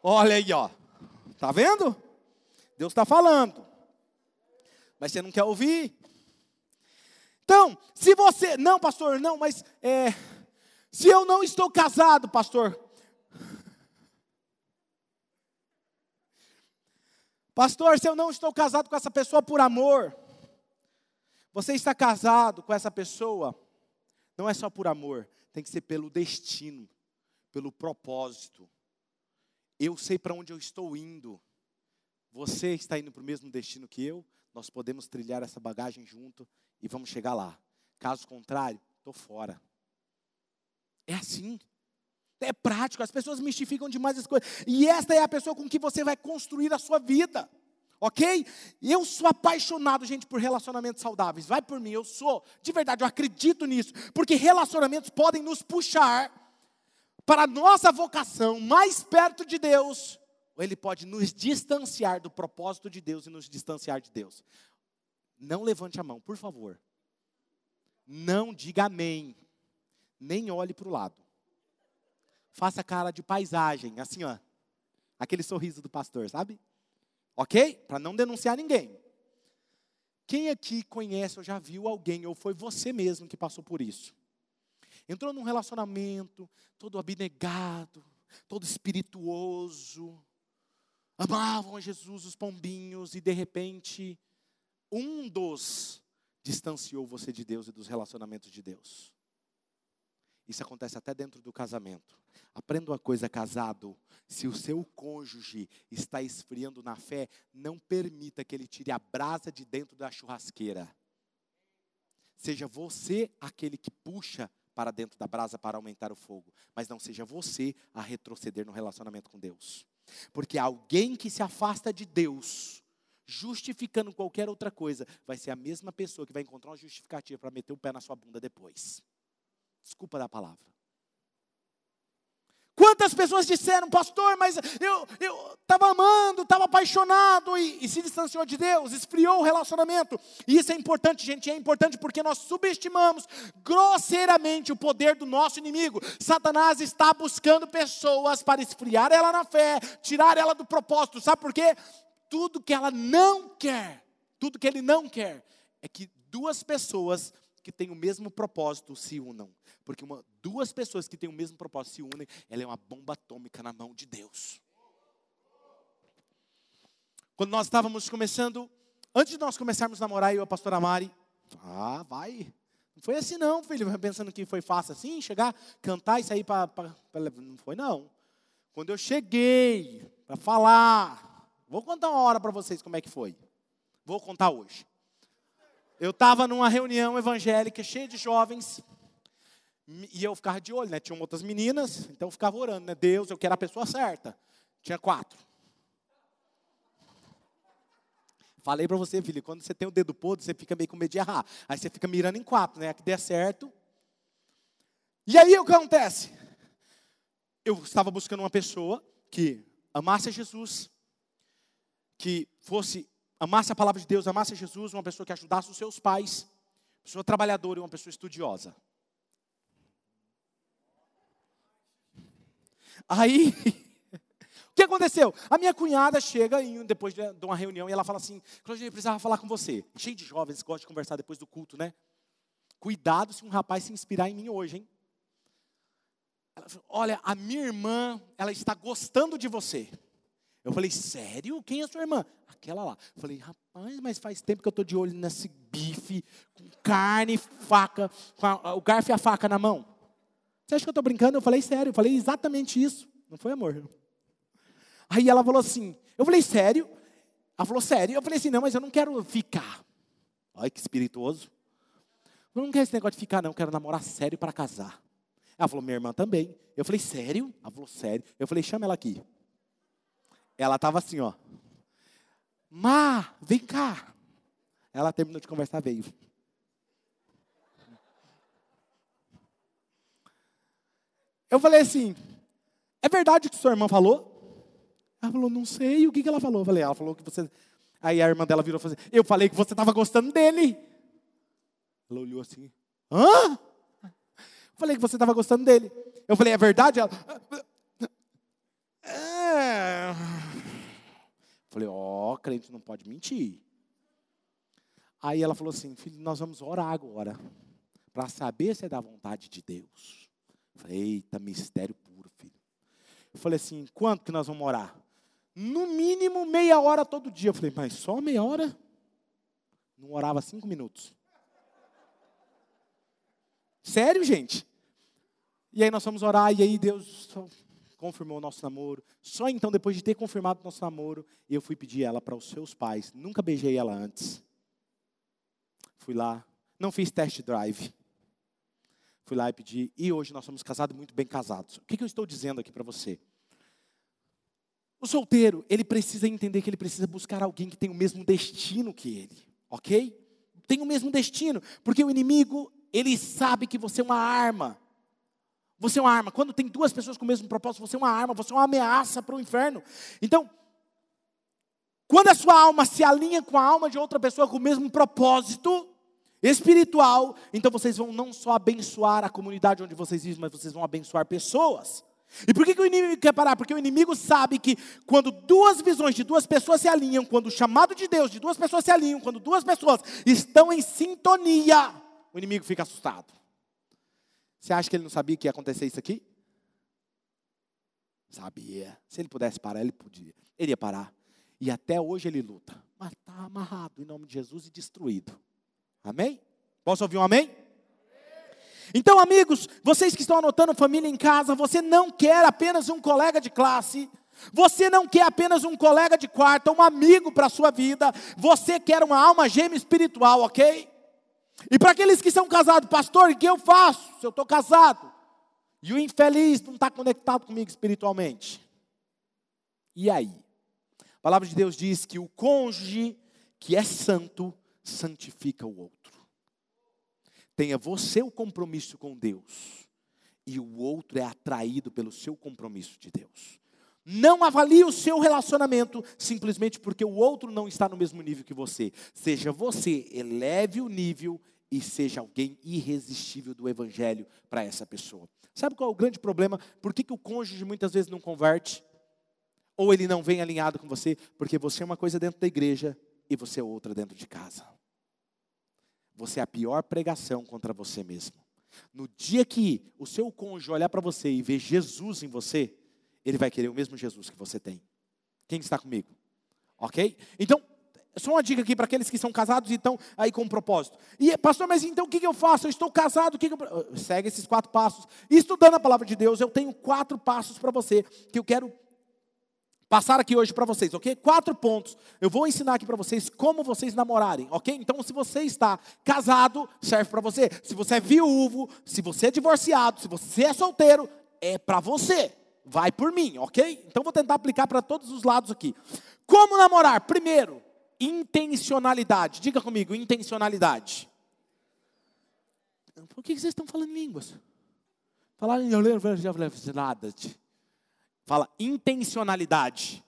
Olha aí, ó. Tá vendo? Deus está falando. Mas você não quer ouvir. Então, se você. Não, pastor, não, mas. É, se eu não estou casado, pastor, Pastor, se eu não estou casado com essa pessoa por amor, você está casado com essa pessoa, não é só por amor, tem que ser pelo destino, pelo propósito. Eu sei para onde eu estou indo. Você está indo para o mesmo destino que eu, nós podemos trilhar essa bagagem junto e vamos chegar lá. Caso contrário, estou fora. É assim. É prático, as pessoas mistificam demais as coisas. E esta é a pessoa com que você vai construir a sua vida. Ok? Eu sou apaixonado, gente, por relacionamentos saudáveis. Vai por mim, eu sou. De verdade, eu acredito nisso. Porque relacionamentos podem nos puxar para a nossa vocação mais perto de Deus. Ou ele pode nos distanciar do propósito de Deus e nos distanciar de Deus. Não levante a mão, por favor. não diga amém, nem olhe para o lado. Faça cara de paisagem, assim, ó. Aquele sorriso do pastor, sabe? Ok? Para não denunciar ninguém. Quem aqui conhece ou já viu alguém, ou foi você mesmo que passou por isso? Entrou num relacionamento, todo abnegado, todo espirituoso, amavam a Jesus os pombinhos, e de repente, um dos distanciou você de Deus e dos relacionamentos de Deus. Isso acontece até dentro do casamento. Aprenda uma coisa, casado. Se o seu cônjuge está esfriando na fé, não permita que ele tire a brasa de dentro da churrasqueira. Seja você aquele que puxa para dentro da brasa para aumentar o fogo, mas não seja você a retroceder no relacionamento com Deus. Porque alguém que se afasta de Deus, justificando qualquer outra coisa, vai ser a mesma pessoa que vai encontrar uma justificativa para meter o pé na sua bunda depois. Desculpa da palavra. Quantas pessoas disseram, pastor, mas eu estava amando, estava apaixonado e, e, se distanciou de Deus, esfriou o relacionamento. E isso é importante, gente, é importante porque nós subestimamos grosseiramente o poder do nosso inimigo. Satanás está buscando pessoas para esfriar ela na fé, tirar ela do propósito. Sabe por quê? Tudo que ela não quer, tudo que ele não quer, é que duas pessoas que têm o mesmo propósito se unam. Porque uma, duas pessoas que têm o mesmo propósito se unem, ela é uma bomba atômica na mão de Deus. Quando nós estávamos começando, antes de nós começarmos a namorar, eu e a pastora Mari, ah, vai. Não foi assim não, filho, pensando que foi fácil assim, chegar, cantar e sair para... Não foi não. Quando eu cheguei para falar, vou contar uma hora para vocês como é que foi. Vou contar hoje. Eu estava numa reunião evangélica cheia de jovens, e eu ficava de olho, né? Tinham outras meninas, então eu ficava orando, né? Deus, eu quero a pessoa certa. Tinha quatro. Falei para você, filho, quando você tem o dedo podre, você fica meio com medo de errar. Aí você fica mirando em quatro, né? Que der certo. E aí o que acontece? Eu estava buscando uma pessoa que amasse a Jesus, que fosse, amasse a palavra de Deus, amasse a Jesus, uma pessoa que ajudasse os seus pais, pessoa trabalhadora e uma pessoa estudiosa. Aí, <laughs> o que aconteceu? A minha cunhada chega depois de uma reunião e ela fala assim: Claudinei, eu precisava falar com você. Cheio de jovens que gostam de conversar depois do culto, né? Cuidado se um rapaz se inspirar em mim hoje, hein? Ela falou, Olha, a minha irmã, ela está gostando de você. Eu falei, sério? Quem é a sua irmã? Aquela lá. Eu falei, rapaz, mas faz tempo que eu estou de olho nesse bife, com carne, faca, com a, o garfo e a faca na mão. Você acha que eu estou brincando? Eu falei sério, eu falei exatamente isso. Não foi amor. Aí ela falou assim, eu falei sério? Ela falou sério. Eu falei assim, não, mas eu não quero ficar. Olha que espirituoso. Eu não quero esse negócio de ficar, não. Eu quero namorar sério para casar. Ela falou, minha irmã também. Eu falei, sério? Ela falou, sério. Eu falei, chama ela aqui. Ela estava assim, ó. Má, vem cá. Ela terminou de conversar, veio. Eu falei assim: é verdade o que sua irmã falou? Ela falou, não sei. O que, ela falou? Eu falei, ela falou que você. Aí a irmã dela virou e falou assim: Eu falei que você estava gostando dele. Ela olhou assim: Hã? Eu falei que você estava gostando dele. Eu falei, é verdade? Ela. É. Falei, ó, oh, crente não pode mentir. Aí ela falou assim: Filho, nós vamos orar agora. Para saber se é da vontade de Deus. Falei, eita, mistério puro, filho. Eu falei assim, quanto que nós vamos orar? No mínimo meia hora todo dia. Eu falei, mas só meia hora? Não orava cinco minutos. Sério, gente? E aí nós fomos orar, e aí Deus confirmou o nosso namoro. Só então, depois de ter confirmado o nosso namoro, eu fui pedir ela para os seus pais. Nunca beijei ela antes. Fui lá, não fiz test drive. Fui lá e pedi, e hoje nós somos casados, muito bem casados. O que, que eu estou dizendo aqui para você? O solteiro, ele precisa entender que ele precisa buscar alguém que tem o mesmo destino que ele, ok? Tem o mesmo destino, porque o inimigo, ele sabe que você é uma arma. Você é uma arma. Quando tem duas pessoas com o mesmo propósito, você é uma arma, você é uma ameaça para o inferno. Então, quando a sua alma se alinha com a alma de outra pessoa com o mesmo propósito, espiritual, então vocês vão não só abençoar a comunidade onde vocês vivem, mas vocês vão abençoar pessoas. E por que, que o inimigo quer parar? Porque o inimigo sabe que quando duas visões de duas pessoas se alinham, quando o chamado de Deus de duas pessoas se alinham, quando duas pessoas estão em sintonia, o inimigo fica assustado. Você acha que ele não sabia que ia acontecer isso aqui? Sabia. Se ele pudesse parar, ele podia. Ele ia parar. E até hoje ele luta. Mas está amarrado em nome de Jesus e destruído. Amém? Posso ouvir um amém? Então, amigos, vocês que estão anotando família em casa, você não quer apenas um colega de classe, você não quer apenas um colega de quarto, um amigo para a sua vida, você quer uma alma gêmea espiritual, ok? E para aqueles que são casados, pastor, o que eu faço se eu estou casado? E o infeliz não está conectado comigo espiritualmente. E aí? A palavra de Deus diz que o cônjuge que é santo santifica o outro. Tenha você o compromisso com Deus, e o outro é atraído pelo seu compromisso de Deus. Não avalie o seu relacionamento simplesmente porque o outro não está no mesmo nível que você. Seja você, eleve o nível e seja alguém irresistível do Evangelho para essa pessoa. Sabe qual é o grande problema? Por que, que o cônjuge muitas vezes não converte? Ou ele não vem alinhado com você? Porque você é uma coisa dentro da igreja e você é outra dentro de casa você é a pior pregação contra você mesmo. No dia que o seu cônjuge olhar para você e ver Jesus em você, ele vai querer o mesmo Jesus que você tem. Quem está comigo? Ok? Então, só uma dica aqui para aqueles que são casados e estão aí com um propósito. E, pastor, mas então o que, eu faço? Eu estou casado, o que, eu... Segue esses quatro passos. Estudando a palavra de Deus, eu tenho quatro passos para você que eu quero passar aqui hoje para vocês, ok? Quatro pontos. Eu vou ensinar aqui para vocês como vocês namorarem, ok? Então, se você está casado, serve para você. Se você é viúvo, se você é divorciado, se você é solteiro, é para você. Vai por mim, ok? Então, vou tentar aplicar para todos os lados aqui. Como namorar? Primeiro, intencionalidade. Diga comigo, intencionalidade. Por que vocês estão falando em línguas? Falar em nada. Fala intencionalidade.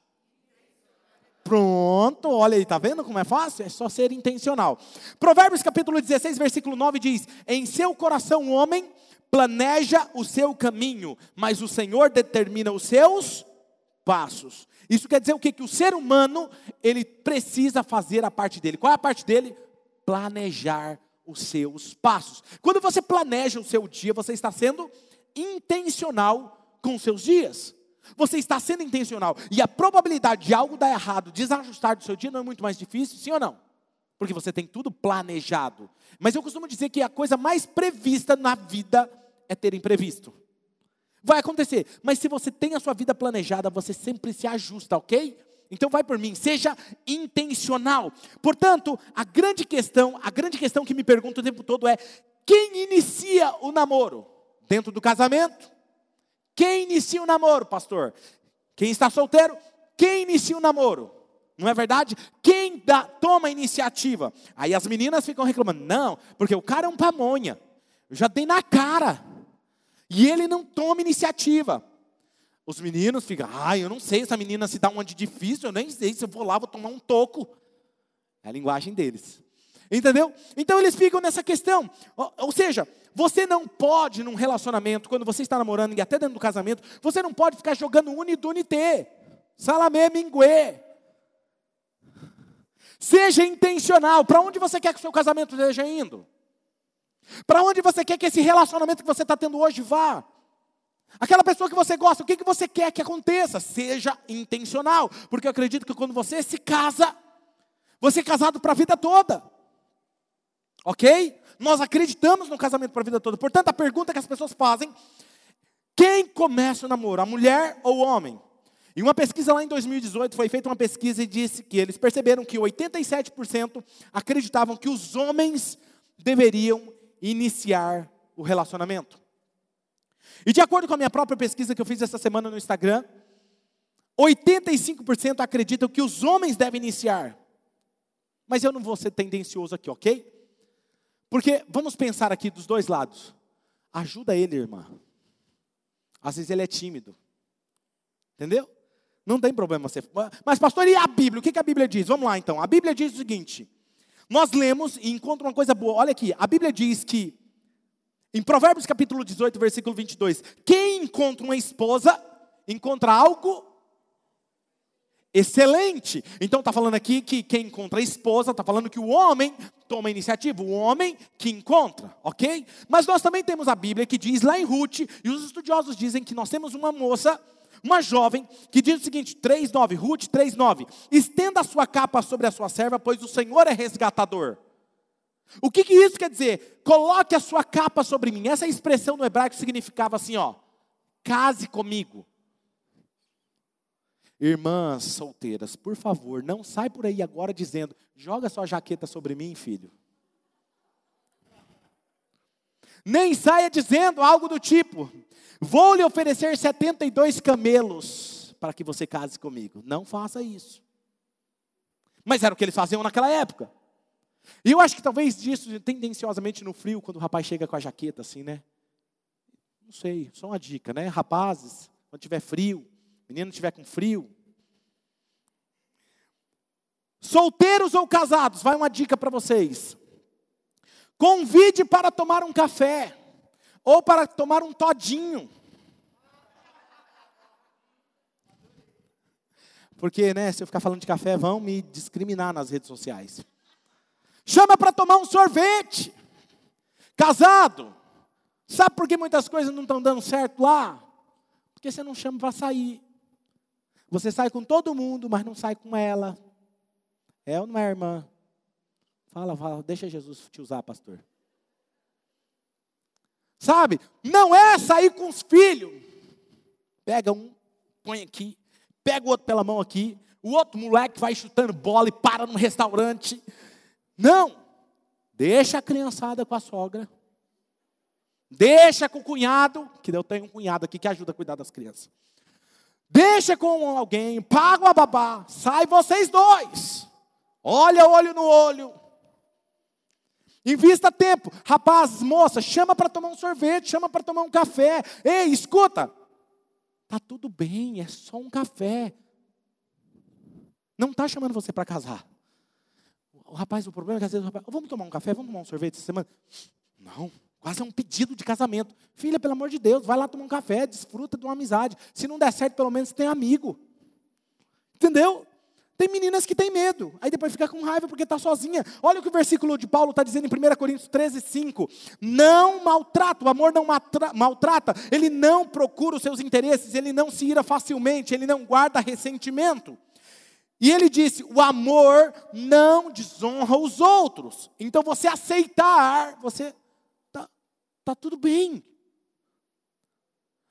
Pronto, olha aí, tá vendo como é fácil? É só ser intencional. Provérbios capítulo 16, versículo 9 diz: Em seu coração o homem planeja o seu caminho, mas o Senhor determina os seus passos. Isso quer dizer o quê? Que o ser humano, ele precisa fazer a parte dele. Qual é a parte dele? Planejar os seus passos. Quando você planeja o seu dia, você está sendo intencional com os seus dias. Você está sendo intencional. E a probabilidade de algo dar errado, desajustar do seu dia, não é muito mais difícil, sim ou não? Porque você tem tudo planejado. Mas eu costumo dizer que a coisa mais prevista na vida é ter imprevisto. Vai acontecer, mas se você tem a sua vida planejada, você sempre se ajusta, ok? Então vai por mim, seja intencional. Portanto, a grande questão, a grande questão que me pergunto o tempo todo é: quem inicia o namoro? Dentro do casamento? Quem inicia o namoro, pastor? Quem está solteiro? Quem inicia o namoro? Não é verdade? Quem dá, toma a iniciativa? Aí as meninas ficam reclamando, não, porque o cara é um pamonha. Eu já dei na cara. E ele não toma iniciativa. Os meninos ficam, ai, eu não sei, essa menina se dá uma de difícil, eu nem sei se eu vou lá, vou tomar um toco. É a linguagem deles. Entendeu? Então eles ficam nessa questão. Ou, seja, você não pode, num relacionamento, quando você está namorando e até dentro do casamento, você não pode ficar jogando unidunité, salamé, minguê. Seja intencional. Para onde você quer que o seu casamento esteja indo? Para onde você quer que esse relacionamento que você está tendo hoje vá? Aquela pessoa que você gosta, o que, que você quer que aconteça? Seja intencional. Porque eu acredito que quando você se casa, você é casado para a vida toda. Ok? Nós acreditamos no casamento para a vida toda. Portanto, a pergunta que as pessoas fazem: quem começa o namoro, a mulher ou o homem? E uma pesquisa lá em 2018 foi feita uma pesquisa e disse que eles perceberam que 87% acreditavam que os homens deveriam iniciar o relacionamento. E de acordo com a minha própria pesquisa que eu fiz essa semana no Instagram, 85% acreditam que os homens devem iniciar. Mas eu não vou ser tendencioso aqui, ok? Porque vamos pensar aqui dos dois lados. Ajuda ele, irmã. Às vezes ele é tímido. Entendeu? Não tem problema você. Mas, pastor, e a Bíblia? O que a Bíblia diz? Vamos lá então. A Bíblia diz o seguinte: Nós lemos e encontra uma coisa boa. Olha aqui, a Bíblia diz que, em Provérbios capítulo 18, versículo 22, quem encontra uma esposa, encontra algo excelente. Então está falando aqui que quem encontra a esposa, está falando que o homem toma a iniciativa, o homem que encontra, ok? Mas nós também temos a Bíblia que diz lá em Ruth, e os estudiosos dizem que nós temos uma moça, uma jovem, que diz o seguinte, 3,9, Ruth 3,9, estenda a sua capa sobre a sua serva, pois o Senhor é resgatador. O que, que isso quer dizer? Coloque a sua capa sobre mim. Essa expressão no hebraico significava assim, ó, case comigo. Irmãs solteiras, por favor, não sai por aí agora dizendo: joga sua jaqueta sobre mim, filho. Nem saia dizendo algo do tipo: vou lhe oferecer 72 camelos para que você case comigo. Não faça isso. Mas era o que eles faziam naquela época. E eu acho que talvez disso, tendenciosamente no frio, quando o rapaz chega com a jaqueta assim, né? Não sei, só uma dica, né? Rapazes, quando tiver frio, menino estiver com frio. Solteiros ou casados, vai uma dica para vocês. Convide para tomar um café ou para tomar um todinho. Porque, né, se eu ficar falando de café, vão me discriminar nas redes sociais. Chama para tomar um sorvete. Casado. Sabe por que muitas coisas não estão dando certo lá? Porque você não chama para sair. Você sai com todo mundo, mas não sai com ela. É ou não é, irmã? Fala, fala, deixa Jesus te usar, pastor. Sabe? Não é sair com os filhos. Pega um, põe aqui, pega o outro pela mão aqui, o outro moleque vai chutando bola e para num restaurante. Não! Deixa a criançada com a sogra. Deixa com o cunhado, que eu tenho um cunhado aqui que ajuda a cuidar das crianças. Deixa com alguém, paga uma babá, sai vocês dois. Olha olho no olho. Invista tempo. Rapazes, moça, chama para tomar um sorvete, chama para tomar um café. Ei, escuta. Tá tudo bem, é só um café. Não está chamando você para casar. O rapaz, o problema é que às vezes o rapaz, vamos tomar um café, vamos tomar um sorvete essa semana? Não, Quase é um pedido de casamento. Filha, pelo amor de Deus, vai lá tomar um café, desfruta de uma amizade. Se não der certo, pelo menos tem amigo. Entendeu? Tem meninas que têm medo, aí depois fica com raiva porque está sozinha. Olha o que o versículo de Paulo está dizendo em 1 Coríntios 13, 5. Não maltrata, o amor não maltrata, ele não procura os seus interesses, ele não se ira facilmente, ele não guarda ressentimento. E ele disse: o amor não desonra os outros. Então você aceitar, você Está tudo bem.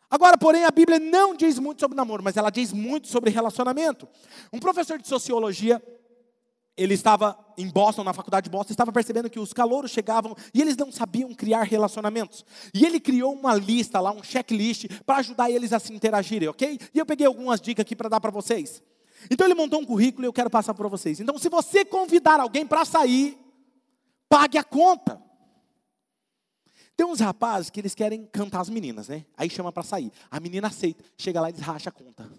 Agora, porém, a Bíblia não diz muito sobre namoro, mas ela diz muito sobre relacionamento. Um professor de sociologia, ele estava em Boston, na faculdade de Boston, estava percebendo que os calouros chegavam e eles não sabiam criar relacionamentos. E ele criou uma lista lá, um checklist, para ajudar eles a se interagirem, ok? E eu peguei algumas dicas aqui para dar para vocês. Então ele montou um currículo e eu quero passar para vocês. Então, se você convidar alguém para sair, pague a conta. Tem uns rapazes que eles querem cantar as meninas, né? Aí chama para sair. A menina aceita, chega lá e desracha a conta.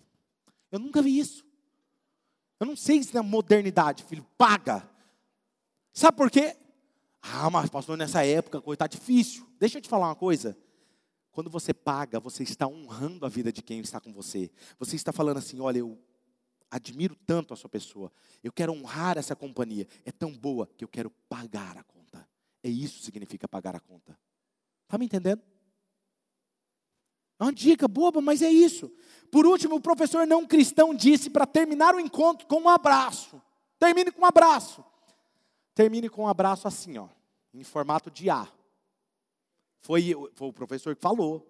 Eu nunca vi isso. Eu não sei se na modernidade, filho, paga. Sabe por quê? Ah, mas pastor, nessa época coisa está difícil. Deixa eu te falar uma coisa. Quando você paga, você está honrando a vida de quem está com você. Você está falando assim: olha, eu admiro tanto a sua pessoa. Eu quero honrar essa companhia. É tão boa que eu quero pagar a conta. É isso que significa pagar a conta. Está me entendendo? É uma dica boba, mas é isso. Por último, o professor não cristão disse para terminar o encontro com um abraço. Termine com um abraço. Termine com um abraço assim, ó, em formato de A. Foi, foi o professor que falou.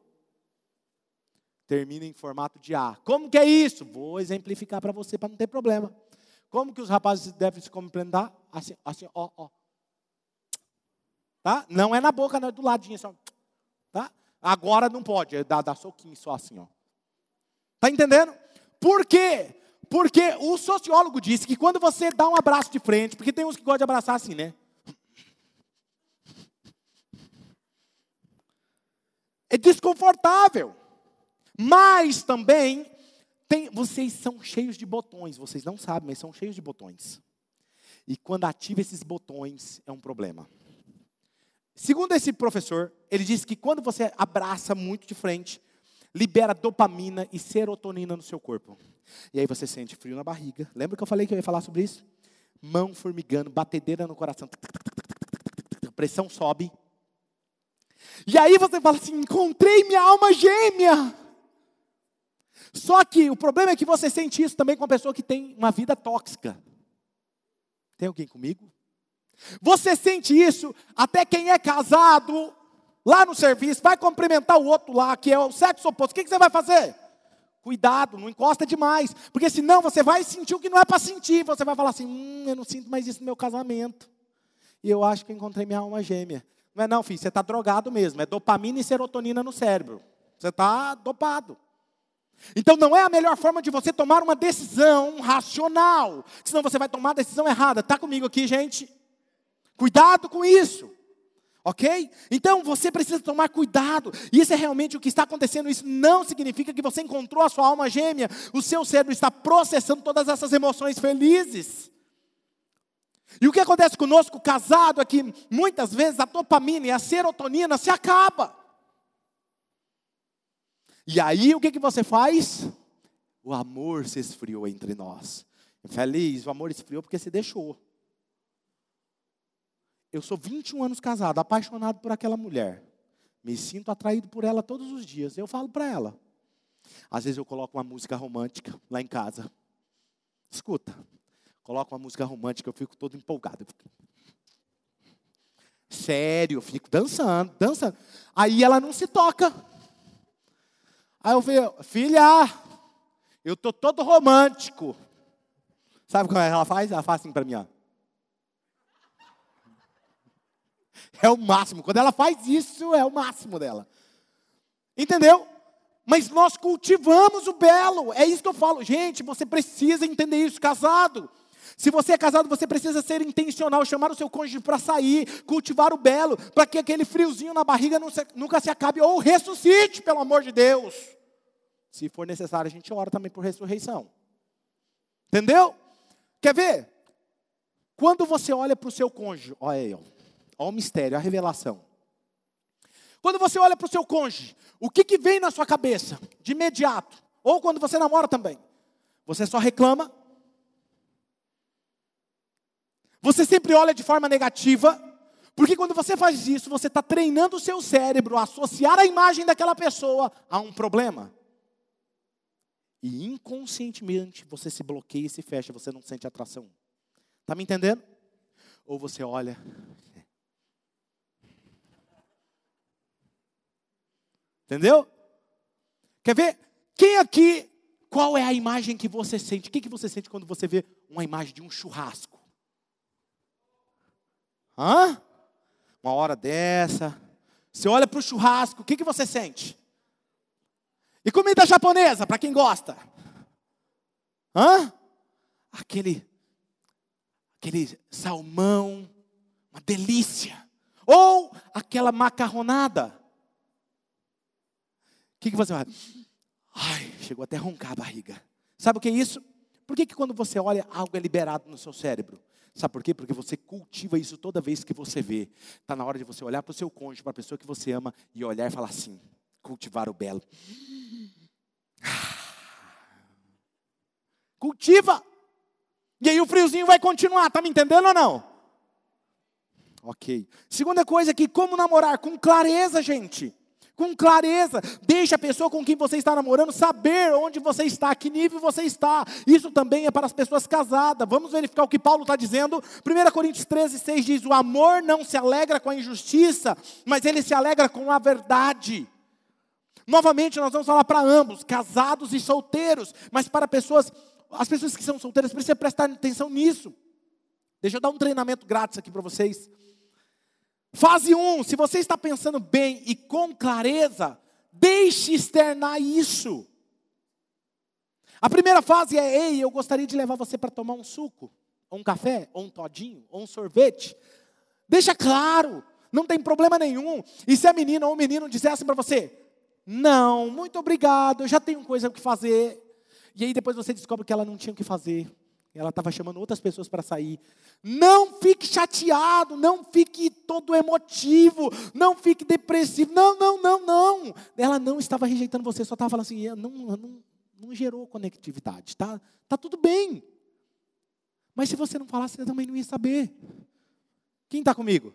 Termine em formato de A. Como que é isso? Vou exemplificar para você para não ter problema. Como que os rapazes devem se cumprimentar? Assim, assim, ó, ó. Tá? Não é na boca, não é do ladinho, só. Tá? Agora não pode, é dar, dar soquinho só assim, ó. Tá entendendo? Por quê? Porque o sociólogo disse que quando você dá um abraço de frente, porque tem uns que gostam de abraçar assim, né? É desconfortável. Mas também tem, vocês são cheios de botões, vocês não sabem, mas são cheios de botões. E quando ativa esses botões, é um problema. Segundo esse professor, ele disse que quando você abraça muito de frente, libera dopamina e serotonina no seu corpo. E aí você sente frio na barriga. Lembra que eu falei que eu ia falar sobre isso? Mão formigando, batedeira no coração. Pressão sobe. E aí você fala assim: encontrei minha alma gêmea. Só que o problema é que você sente isso também com uma pessoa que tem uma vida tóxica. Tem alguém comigo? Você sente isso até quem é casado, lá no serviço, vai cumprimentar o outro lá, que é o sexo oposto. O que, você vai fazer? Cuidado, não encosta demais, porque senão você vai sentir o que não é para sentir. Você vai falar assim: hum, eu não sinto mais isso no meu casamento. E eu acho que encontrei minha alma gêmea. Não é não, filho, você está drogado mesmo. É dopamina e serotonina no cérebro. Você está dopado. Então não é a melhor forma de você tomar uma decisão racional. Senão você vai tomar a decisão errada. Está comigo aqui, gente? Cuidado com isso. Ok? Então você precisa tomar cuidado. Isso é realmente o que está acontecendo. Isso não significa que você encontrou a sua alma gêmea. O seu cérebro está processando todas essas emoções felizes. E o que acontece conosco, casado, é que muitas vezes a dopamina e a serotonina se acaba. E aí o que, que você faz? O amor se esfriou entre nós. Feliz, o amor esfriou porque se deixou. Eu sou 21 anos casado, apaixonado por aquela mulher. Me sinto atraído por ela todos os dias. Eu falo para ela. Às vezes eu coloco uma música romântica lá em casa. Escuta, coloco uma música romântica, eu fico todo empolgado. Sério, eu fico dançando, dançando. Aí ela não se toca. Aí eu falo, filha, eu tô todo romântico. Sabe como é ela faz? Ela faz assim para mim, ó. <laughs> É o máximo. Quando ela faz isso, é o máximo dela. Entendeu? Mas nós cultivamos o belo. É isso que eu falo. Gente, você precisa entender isso, casado. Se você é casado, você precisa ser intencional, chamar o seu cônjuge para sair, cultivar o belo, para que aquele friozinho na barriga nunca se acabe ou ressuscite, pelo amor de Deus. Se for necessário, a gente ora também por ressurreição. Entendeu? Quer ver? Quando você olha para o seu cônjuge, olha aí, ó, Olha o mistério, a revelação. Quando você olha para o seu cônjuge, o que, que vem na sua cabeça de imediato? Ou quando você namora também? Você só reclama? Você sempre olha de forma negativa? Porque quando você faz isso, você está treinando o seu cérebro a associar a imagem daquela pessoa a um problema. E inconscientemente você se bloqueia e se fecha, você não sente atração. Está me entendendo? Ou você olha, Entendeu? Quer ver? Quem aqui, qual é a imagem que você sente? O que, que você sente quando você vê uma imagem de um churrasco? Hã? Uma hora dessa. Você olha para o churrasco, o que, que você sente? E comida japonesa, para quem gosta? Hã? Aquele, aquele salmão, uma delícia. Ou aquela macarronada que, que você vai? Ai, chegou até a roncar a barriga. Sabe o que é isso? Por que, que quando você olha, algo é liberado no seu cérebro? Sabe por quê? Porque você cultiva isso toda vez que você vê. Está na hora de você olhar para o seu cônjuge, para a pessoa que você ama, e olhar e falar assim: cultivar o belo. <sighs> Cultiva! E aí o friozinho vai continuar, tá me entendendo ou não? Ok. Segunda coisa aqui, como namorar? Com clareza, gente com clareza. Deixe a pessoa com quem você está namorando saber onde você está, que nível você está. Isso também é para as pessoas casadas. Vamos verificar o que Paulo está dizendo. 1 Coríntios 13, 6 diz: O amor não se alegra com a injustiça, mas ele se alegra com a verdade. Novamente, nós vamos falar para ambos, casados e solteiros, mas para pessoas, as pessoas que são solteiras precisam prestar atenção nisso. Deixa eu dar um treinamento grátis aqui para vocês. Fase 1, um, se você está pensando bem e com clareza, deixe externar isso. A primeira fase é: ei, eu gostaria de levar você para tomar um suco, ou um café, ou um todinho, ou um sorvete. Deixa claro, não tem problema nenhum. E se a menina ou o menino dissesse para você: não, muito obrigado, eu já tenho coisa que fazer. E aí depois você descobre que ela não tinha o que fazer. Ela estava chamando outras pessoas para sair. Não fique chateado, não fique todo emotivo, não fique depressivo. Não, não, não, não. Ela não estava rejeitando você, só estava falando assim, não, não, não gerou conectividade, tá? Tá tudo bem. Mas se você não falasse, você também não ia saber. Quem está comigo?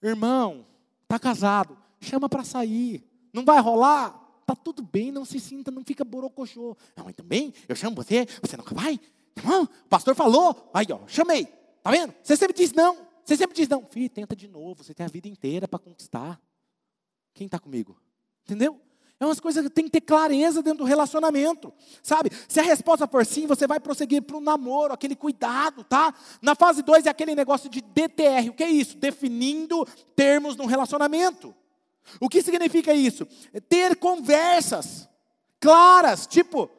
Irmão, está casado, chama para sair. Não vai rolar? Tá tudo bem, não se sinta, não fica borocochô. Não, mas também, eu chamo você, você nunca vai? Não, o pastor falou, aí ó, chamei. Tá vendo? Você sempre diz não. Você sempre diz não. Filho, tenta de novo, você tem a vida inteira para conquistar. Quem está comigo? Entendeu? É umas coisas que tem que ter clareza dentro do relacionamento, sabe? Se a resposta for sim, você vai prosseguir para o namoro, aquele cuidado, tá? Na fase 2 é aquele negócio de DTR. O que é isso? Definindo termos no relacionamento. O que significa isso? É ter conversas claras, tipo,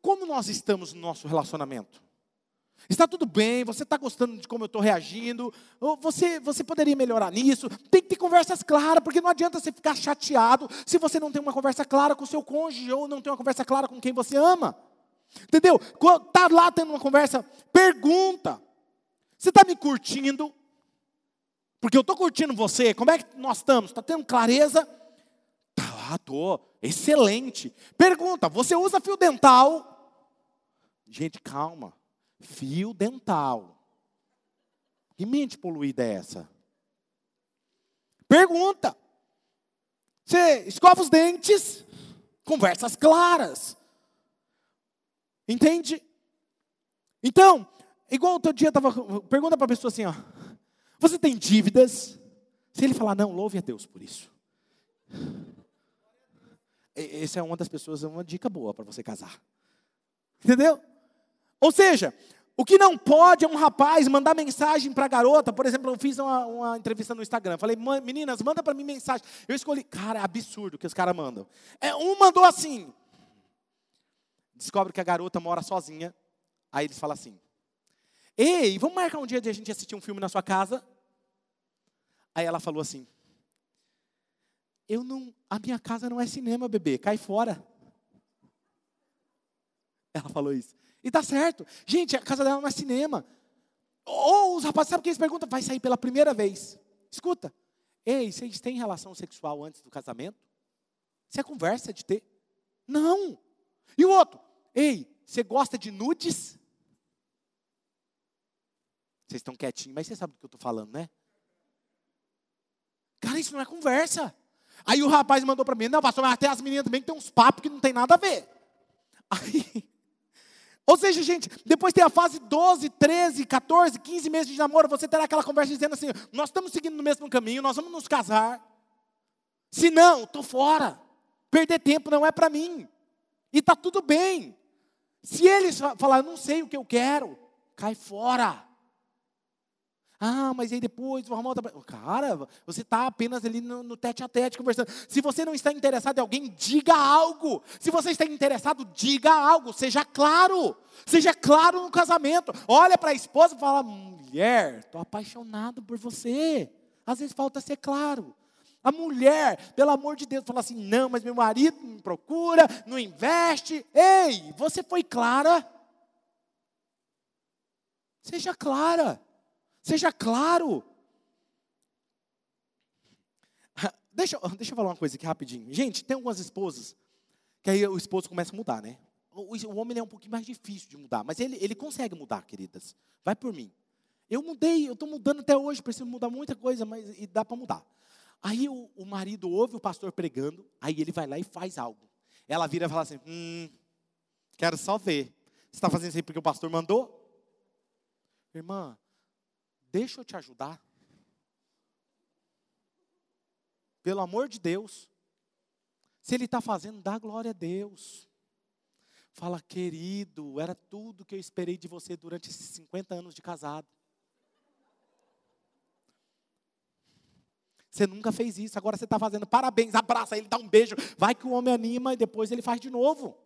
como nós estamos no nosso relacionamento? Está tudo bem, você está gostando de como eu estou reagindo, você, você poderia melhorar nisso. Tem que ter conversas claras, porque não adianta você ficar chateado se você não tem uma conversa clara com o seu cônjuge ou não tem uma conversa clara com quem você ama. Entendeu? Está lá tendo uma conversa, pergunta. Você está me curtindo? Porque eu estou curtindo você, como é que nós estamos? Está tendo clareza? Tá, estou. Excelente. Pergunta: você usa fio dental? Gente, calma. Fio dental. Que mente poluída é essa? Pergunta. Você escova os dentes? Conversas claras. Entende? Então, igual outro dia estava. Pergunta para a pessoa assim, ó. Você tem dívidas? Se ele falar, não, louve a Deus por isso. Essa é uma das pessoas, é uma dica boa para você casar. Entendeu? Ou seja, o que não pode é um rapaz mandar mensagem para a garota. Por exemplo, eu fiz uma, uma entrevista no Instagram. Falei, meninas, manda para mim mensagem. Eu escolhi, cara, é absurdo o que os caras mandam. É, um mandou assim. Descobre que a garota mora sozinha. Aí eles falam assim: Ei, vamos marcar um dia de a gente assistir um filme na sua casa? Aí ela falou assim: Eu não, a minha casa não é cinema, bebê, cai fora. Ela falou isso. E tá certo. Gente, a casa dela não é cinema. Ou os rapazes, sabe o que eles perguntam? Vai sair pela primeira vez. Escuta. Ei, vocês têm relação sexual antes do casamento? Você é conversa de ter? Não. E o outro? Ei, você gosta de nudes? Vocês estão quietinhos, mas você sabe do que eu estou falando, né? Cara, isso não é conversa. Aí o rapaz mandou para mim, não, pastor, mas até as meninas também tem uns papos que não tem nada a ver. <laughs> Aí, ou seja, gente, depois tem a fase 12, 13, 14, 15 meses de namoro, você terá aquela conversa dizendo assim: nós estamos seguindo no mesmo caminho, nós vamos nos casar. Se não, estou fora. Perder tempo não é para mim. E está tudo bem. Se eles falar, não sei o que eu quero, cai fora. Ah, mas aí depois vou arrumar outra. Cara, você está apenas ali no, no tete a tete conversando. Se você não está interessado em alguém, diga algo. Se você está interessado, diga algo. Seja claro. Seja claro no casamento. Olha para a esposa e fala: mulher, estou apaixonado por você. Às vezes falta ser claro. A mulher, pelo amor de Deus, fala assim: não, mas meu marido não procura, não investe. Ei, você foi clara. Seja clara. Seja claro. <laughs> Deixa, deixa eu falar uma coisa aqui rapidinho. Gente, tem algumas esposas que aí o esposo começa a mudar, né? O, o homem é um pouquinho mais difícil de mudar, mas ele, ele consegue mudar, queridas. Vai por mim. Eu mudei, eu estou mudando até hoje, preciso mudar muita coisa, mas e dá para mudar. Aí o, o, marido ouve o pastor pregando, aí ele vai lá e faz algo. Ela vira e fala assim: Hum, quero só ver. Você está fazendo isso aí porque o pastor mandou? Irmã, Deixa eu te ajudar. Pelo amor de Deus. Se ele está fazendo, dá glória a Deus. Fala, querido, era tudo que eu esperei de você durante esses 50 anos de casado. Você nunca fez isso, agora você está fazendo. Parabéns, abraça ele, dá um beijo. Vai que o homem anima e depois ele faz de novo.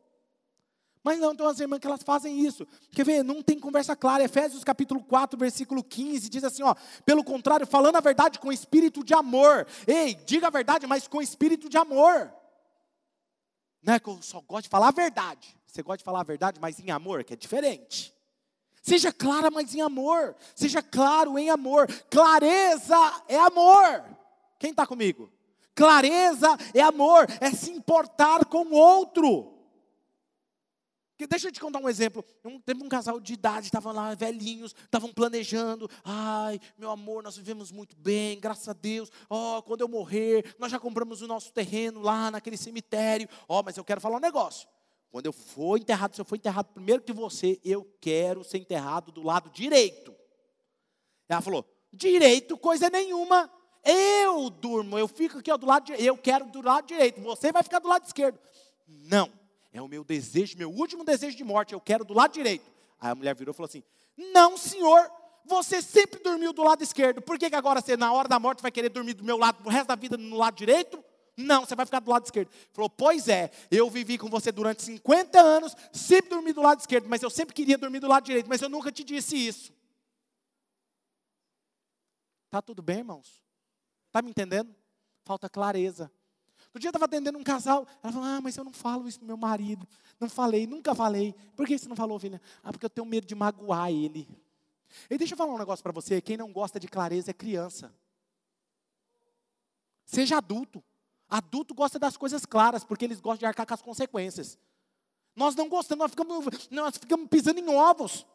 Mas não, tem umas irmãs que elas fazem isso. Quer ver? Não tem conversa clara. Efésios capítulo 4, versículo 15, diz assim, ó. Pelo contrário, falando a verdade com espírito de amor. Ei, diga a verdade, mas com espírito de amor. Não é que eu só gosto de falar a verdade. Você gosta de falar a verdade, mas em amor, que é diferente. Seja clara, mas em amor. Seja claro em amor. Clareza é amor. Quem está comigo? Clareza é amor, é se importar com o outro. Deixa eu te contar um exemplo. Um, teve um casal de idade, estavam lá velhinhos, estavam planejando. Ai, meu amor, nós vivemos muito bem, graças a Deus. Ó, oh, quando eu morrer, nós já compramos o nosso terreno lá naquele cemitério. Ó, oh, mas eu quero falar um negócio. Quando eu for enterrado, se eu for enterrado primeiro que você, eu quero ser enterrado do lado direito. Ela falou: direito, coisa nenhuma. Eu durmo, eu fico aqui ó, do lado direito. Eu quero do lado direito. Você vai ficar do lado esquerdo. Não. É o meu desejo, meu último desejo de morte. Eu quero do lado direito. Aí a mulher virou e falou assim: Não, senhor, você sempre dormiu do lado esquerdo. Por que, que agora você, na hora da morte, vai querer dormir do meu lado, o resto da vida no lado direito? Não, você vai ficar do lado esquerdo. Falou, pois é, eu vivi com você durante 50 anos, sempre dormi do lado esquerdo, mas eu sempre queria dormir do lado direito, mas eu nunca te disse isso. Tá tudo bem, irmãos? Tá me entendendo? Falta clareza. No dia eu estava atendendo um casal, ela falou, ah, mas eu não falo isso pro meu marido. Não falei, nunca falei. Por que você não falou, filha? Ah, porque eu tenho medo de magoar ele. E deixa eu falar um negócio para você, quem não gosta de clareza é criança. Seja adulto. Adulto gosta das coisas claras, porque eles gostam de arcar com as consequências. Nós não gostamos, nós ficamos, nós ficamos pisando em ovos.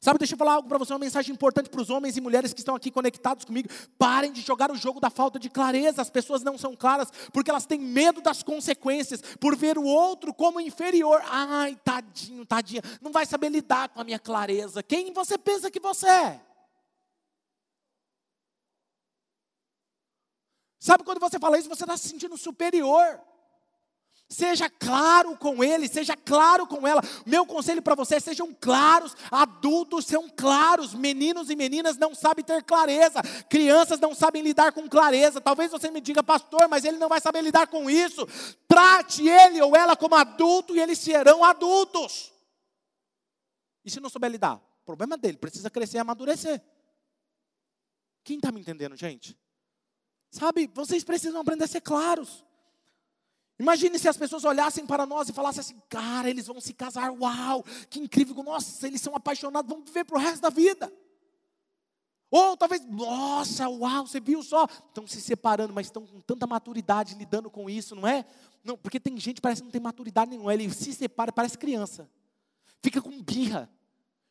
Sabe, deixa eu falar algo para você, uma mensagem importante para os homens e mulheres que estão aqui conectados comigo. Parem de jogar o jogo da falta de clareza. As pessoas não são claras porque elas têm medo das consequências, por ver o outro como inferior. Ai, tadinho, tadinha, não vai saber lidar com a minha clareza. Quem você pensa que você é? Sabe quando você fala isso, você está se sentindo superior. Seja claro com ele, seja claro com ela. Meu conselho para você é sejam claros, adultos são claros, meninos e meninas não sabem ter clareza, crianças não sabem lidar com clareza. Talvez você me diga, pastor, mas ele não vai saber lidar com isso. Trate ele ou ela como adulto e eles serão adultos. E se não souber lidar? Problema dele, precisa crescer e amadurecer. Quem está me entendendo, gente? Sabe, vocês precisam aprender a ser claros. Imagine se as pessoas olhassem para nós e falassem assim: cara, eles vão se casar, uau, que incrível, nossa, eles são apaixonados, vão viver para o resto da vida. Ou talvez, nossa, uau, você viu só? Estão se separando, mas estão com tanta maturidade lidando com isso, não é? Não, porque tem gente que parece que não tem maturidade nenhuma, ele se separa, parece criança, fica com birra.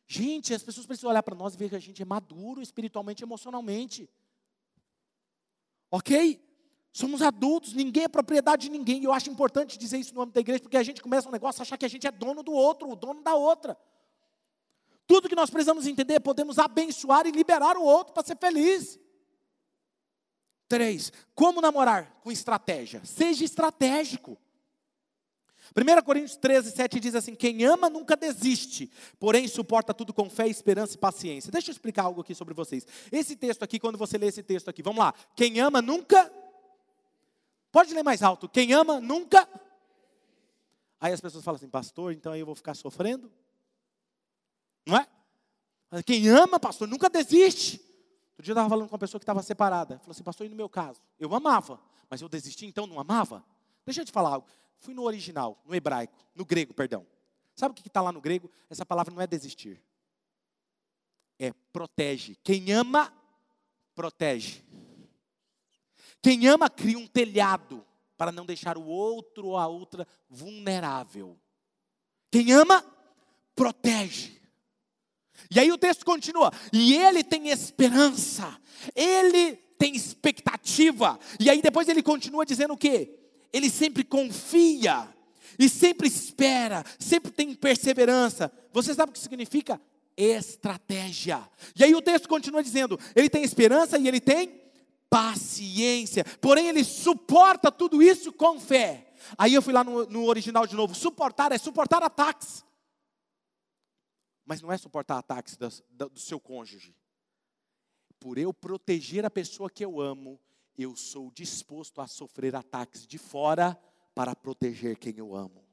Gente, as pessoas precisam olhar para nós e ver que a gente é maduro espiritualmente, emocionalmente. Ok? Somos adultos, ninguém é propriedade de ninguém. E eu acho importante dizer isso no âmbito da igreja, porque a gente começa um negócio a achar que a gente é dono do outro, o dono da outra. Tudo que nós precisamos entender é podemos abençoar e liberar o outro para ser feliz. Três, como namorar? Com estratégia. Seja estratégico. 1 Coríntios 13, 7 diz assim: Quem ama nunca desiste, porém suporta tudo com fé, esperança e paciência. Deixa eu explicar algo aqui sobre vocês. Esse texto aqui, quando você lê esse texto aqui, vamos lá. Quem ama nunca Pode ler mais alto. Quem ama nunca. Aí as pessoas falam assim, pastor, então aí eu vou ficar sofrendo? Não é? Quem ama, pastor, nunca desiste. Outro dia eu estava falando com uma pessoa que estava separada. Falou assim, pastor, e no meu caso? Eu amava, mas eu desisti, então não amava? Deixa eu te falar algo. Fui no original, no hebraico, no grego, perdão. Sabe o que está lá no grego? Essa palavra não é desistir. É protege. Quem ama, protege. Quem ama cria um telhado para não deixar o outro ou a outra vulnerável. Quem ama, protege. E aí o texto continua: e ele tem esperança, ele tem expectativa. E aí depois ele continua dizendo o quê? Ele sempre confia, e sempre espera, sempre tem perseverança. Você sabe o que significa? Estratégia. E aí o texto continua dizendo: ele tem esperança e ele tem paciência. Porém, ele suporta tudo isso com fé. Aí eu fui lá no, no original de novo. Suportar é suportar ataques. Mas não é suportar ataques do, do, seu cônjuge. Por eu proteger a pessoa que eu amo, eu sou disposto a sofrer ataques de fora para proteger quem eu amo.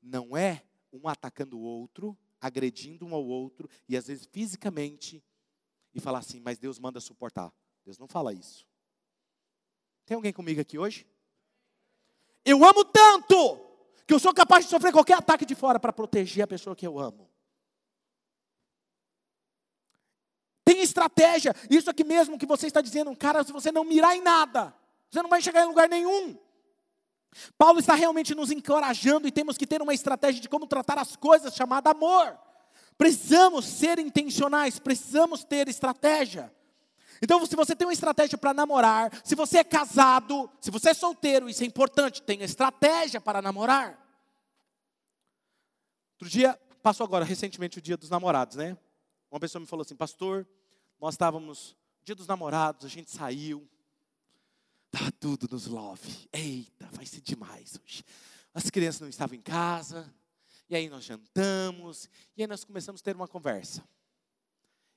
Não é um atacando o outro, agredindo um ao outro e às vezes fisicamente e falar assim, mas Deus manda suportar. Deus não fala isso. Tem alguém comigo aqui hoje? Eu amo tanto que eu sou capaz de sofrer qualquer ataque de fora para proteger a pessoa que eu amo. Tem estratégia. Isso aqui mesmo que você está dizendo, cara, se você não mirar em nada, você não vai chegar em lugar nenhum. Paulo está realmente nos encorajando e temos que ter uma estratégia de como tratar as coisas chamada amor. Precisamos ser intencionais, precisamos ter estratégia. Então, se você tem uma estratégia para namorar, se você é casado, se você é solteiro, isso é importante, tenha estratégia para namorar. Outro dia, passou agora recentemente o dia dos namorados, né? Uma pessoa me falou assim, pastor, nós estávamos, dia dos namorados, a gente saiu, estava tudo nos love. Eita, vai ser demais hoje. As crianças não estavam em casa, e aí nós jantamos, e aí nós começamos a ter uma conversa.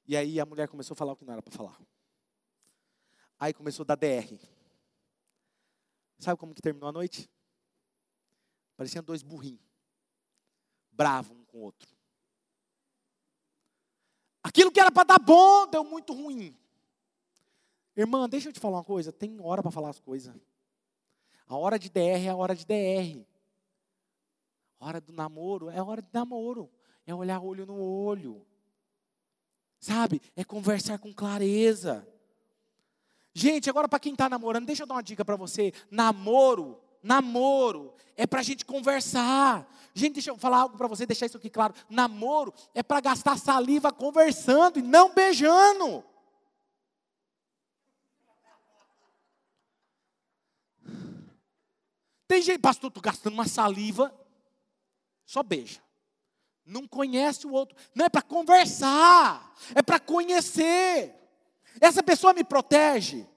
E aí a mulher começou a falar o que não era para falar. Aí começou a dar DR. Sabe como que terminou a noite? Pareciam dois burrinhos. Bravos um com o outro. Aquilo que era para dar bom, deu muito ruim. Irmã, deixa eu te falar uma coisa. Tem hora para falar as coisas. A hora de DR é a hora de DR. Hora do namoro é hora de namoro. É olhar olho no olho. Sabe? É conversar com clareza. Gente, agora para quem está namorando, deixa eu dar uma dica para você. Namoro, namoro é para a gente conversar. Gente, deixa eu falar algo para você, deixar isso aqui claro. Namoro é para gastar saliva conversando e não beijando. Tem gente, pastor, tu gastando uma saliva, só beija. Não conhece o outro. Não é para conversar, é para conhecer. Essa pessoa me protege.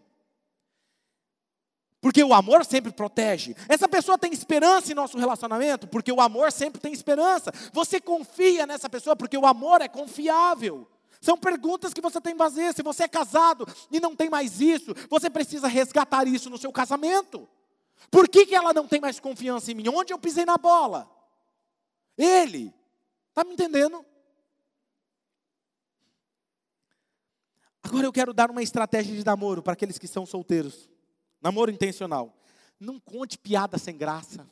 Porque o amor sempre protege. Essa pessoa tem esperança em nosso relacionamento, porque o amor sempre tem esperança. Você confia nessa pessoa, porque o amor é confiável. São perguntas que você tem que fazer. Se você é casado e não tem mais isso, você precisa resgatar isso no seu casamento. Por que, que ela não tem mais confiança em mim? Onde eu pisei na bola? Ele. Está me entendendo? Agora eu quero dar uma estratégia de namoro para aqueles que são solteiros. Namoro intencional. Não conte piada sem graça.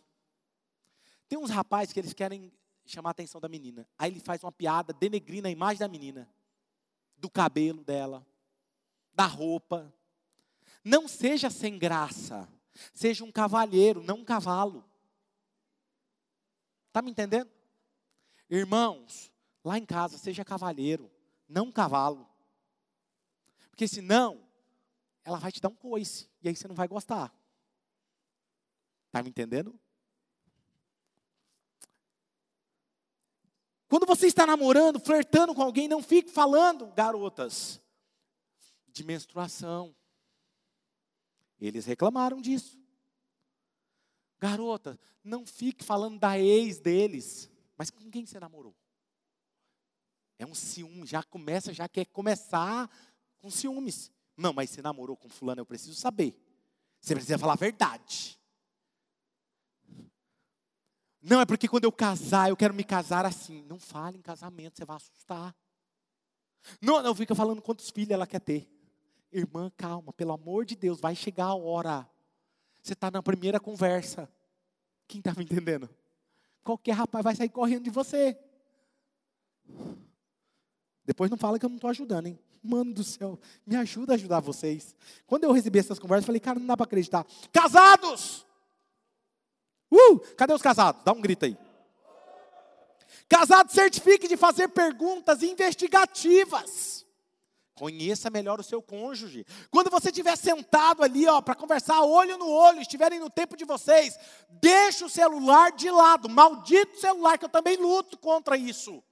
Tem uns rapazes que eles querem chamar a atenção da menina. Aí ele faz uma piada denegrindo a imagem da menina, do cabelo dela, da roupa. Não seja sem graça. Seja um cavalheiro, não um cavalo. Está me entendendo? Irmãos, lá em casa, seja cavalheiro, não cavalo. Porque senão, ela vai te dar um coice. E aí você não vai gostar. Está me entendendo? Quando você está namorando, flertando com alguém, não fique falando, garotas, de menstruação. Eles reclamaram disso. Garota, não fique falando da ex deles. Mas com quem você namorou? É um ciúme, já começa, já quer começar com ciúmes. Não, mas você namorou com fulano, eu preciso saber. Você precisa falar a verdade. Não, é porque quando eu casar, eu quero me casar assim. Não fale em casamento, você vai assustar. Não, não fica falando quantos filhos ela quer ter. Irmã, calma, pelo amor de Deus, vai chegar a hora. Você está na primeira conversa. Quem está me entendendo? Qualquer rapaz vai sair correndo de você. Depois não fala que eu não estou ajudando, hein? Mano do céu, me ajuda a ajudar vocês. Quando eu recebi essas conversas, eu falei, cara, não dá para acreditar. Casados! Uh! Cadê os casados? Dá um grito aí. Casado, certifique de fazer perguntas investigativas. Conheça melhor o seu cônjuge. Quando você estiver sentado ali, ó, para conversar olho no olho, estiverem no tempo de vocês, deixe o celular de lado. Maldito celular, que eu também luto contra isso.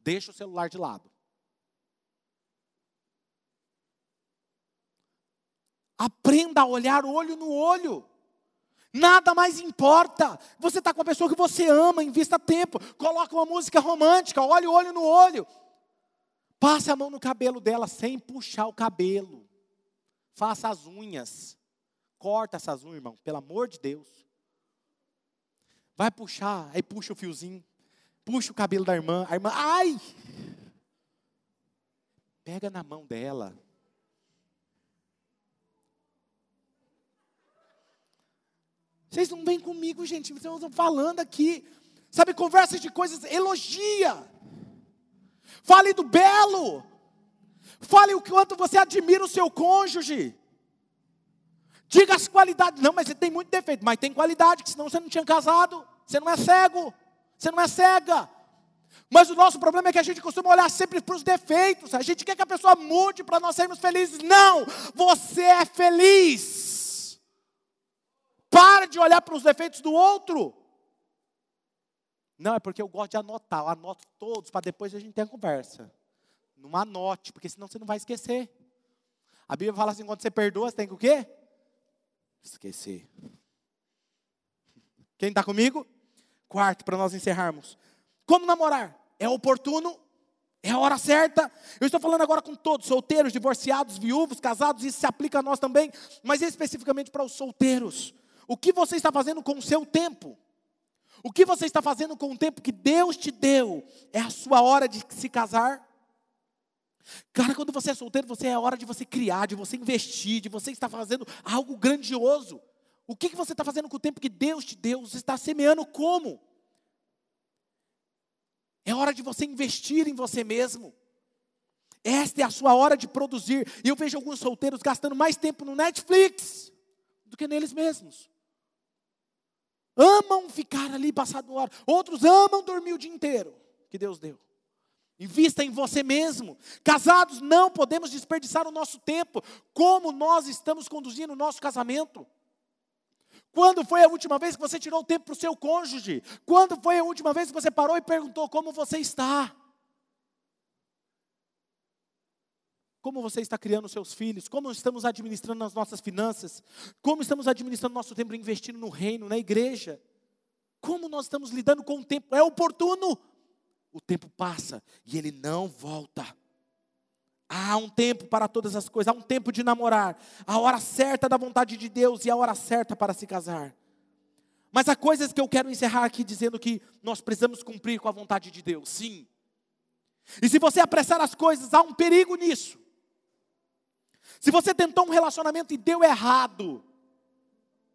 Deixa o celular de lado. Aprenda a olhar olho no olho. Nada mais importa. Você está com a pessoa que você ama, invista tempo. Coloca uma música romântica, olhe olho no olho. Passe a mão no cabelo dela sem puxar o cabelo. Faça as unhas. Corta essas unhas, irmão, pelo amor de Deus. Vai puxar, aí puxa o fiozinho. Puxa o cabelo da irmã. A irmã, ai! Pega na mão dela. Vocês não vêm comigo, gente. Vocês estão falando aqui. Sabe, conversa de coisas, elogia. Fale do belo. Fale o quanto você admira o seu cônjuge. Diga as qualidades. Não, mas você tem muito defeito. Mas tem qualidade, que senão você não tinha casado. Você não é cego. Você não é cega. Mas o nosso problema é que a gente costuma olhar sempre para os defeitos. A gente quer que a pessoa mude para nós sermos felizes. Não! Você é feliz. Para de olhar para os defeitos do outro. Não, é porque eu gosto de anotar. Eu anoto todos para depois a gente ter a conversa. Não anote, porque senão você não vai esquecer. A Bíblia fala assim: quando você perdoa, você tem que o quê? Esquecer. Quem está comigo? Quarto, para nós encerrarmos. Como namorar? É oportuno? É a hora certa? Eu estou falando agora com todos, solteiros, divorciados, viúvos, casados, isso se aplica a nós também, mas especificamente para os solteiros. O que você está fazendo com o seu tempo? O que você está fazendo com o tempo que Deus te deu? É a sua hora de se casar? Cara, quando você é solteiro, você é hora de você criar, de você investir, de você estar fazendo algo grandioso. O que, que você está fazendo com o tempo que Deus te deu? Você está semeando como? É hora de você investir em você mesmo. Esta é a sua hora de produzir. E eu vejo alguns solteiros gastando mais tempo no Netflix do que neles mesmos. Amam ficar ali passado hora. Outros amam dormir o dia inteiro que Deus deu. Invista em você mesmo. Casados, não podemos desperdiçar o nosso tempo. Como nós estamos conduzindo o nosso casamento? Quando foi a última vez que você tirou o tempo para o seu cônjuge? Quando foi a última vez que você parou e perguntou como você está? Como você está criando seus filhos? Como estamos administrando as nossas finanças? Como estamos administrando nosso tempo investindo no reino, na igreja? Como nós estamos lidando com o tempo? É oportuno? o tempo passa e ele não volta. Há um tempo para todas as coisas, há um tempo de namorar, a hora certa da vontade de Deus e a hora certa para se casar. Mas há coisas que eu quero encerrar aqui dizendo que nós precisamos cumprir com a vontade de Deus, sim. E se você apressar as coisas, há um perigo nisso. Se você tentou um relacionamento e deu errado,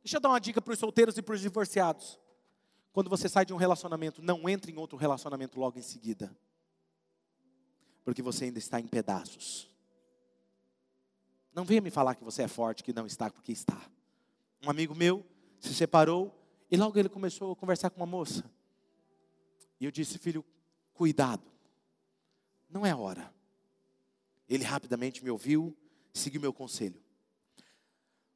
deixa eu dar uma dica para os solteiros e para os divorciados. Quando você sai de um relacionamento, não entre em outro relacionamento logo em seguida. Porque você ainda está em pedaços. Não venha me falar que você é forte, que não está, porque está. Um amigo meu se separou e logo ele começou a conversar com uma moça. E eu disse, filho, cuidado, não é hora. Ele rapidamente me ouviu, seguiu meu conselho.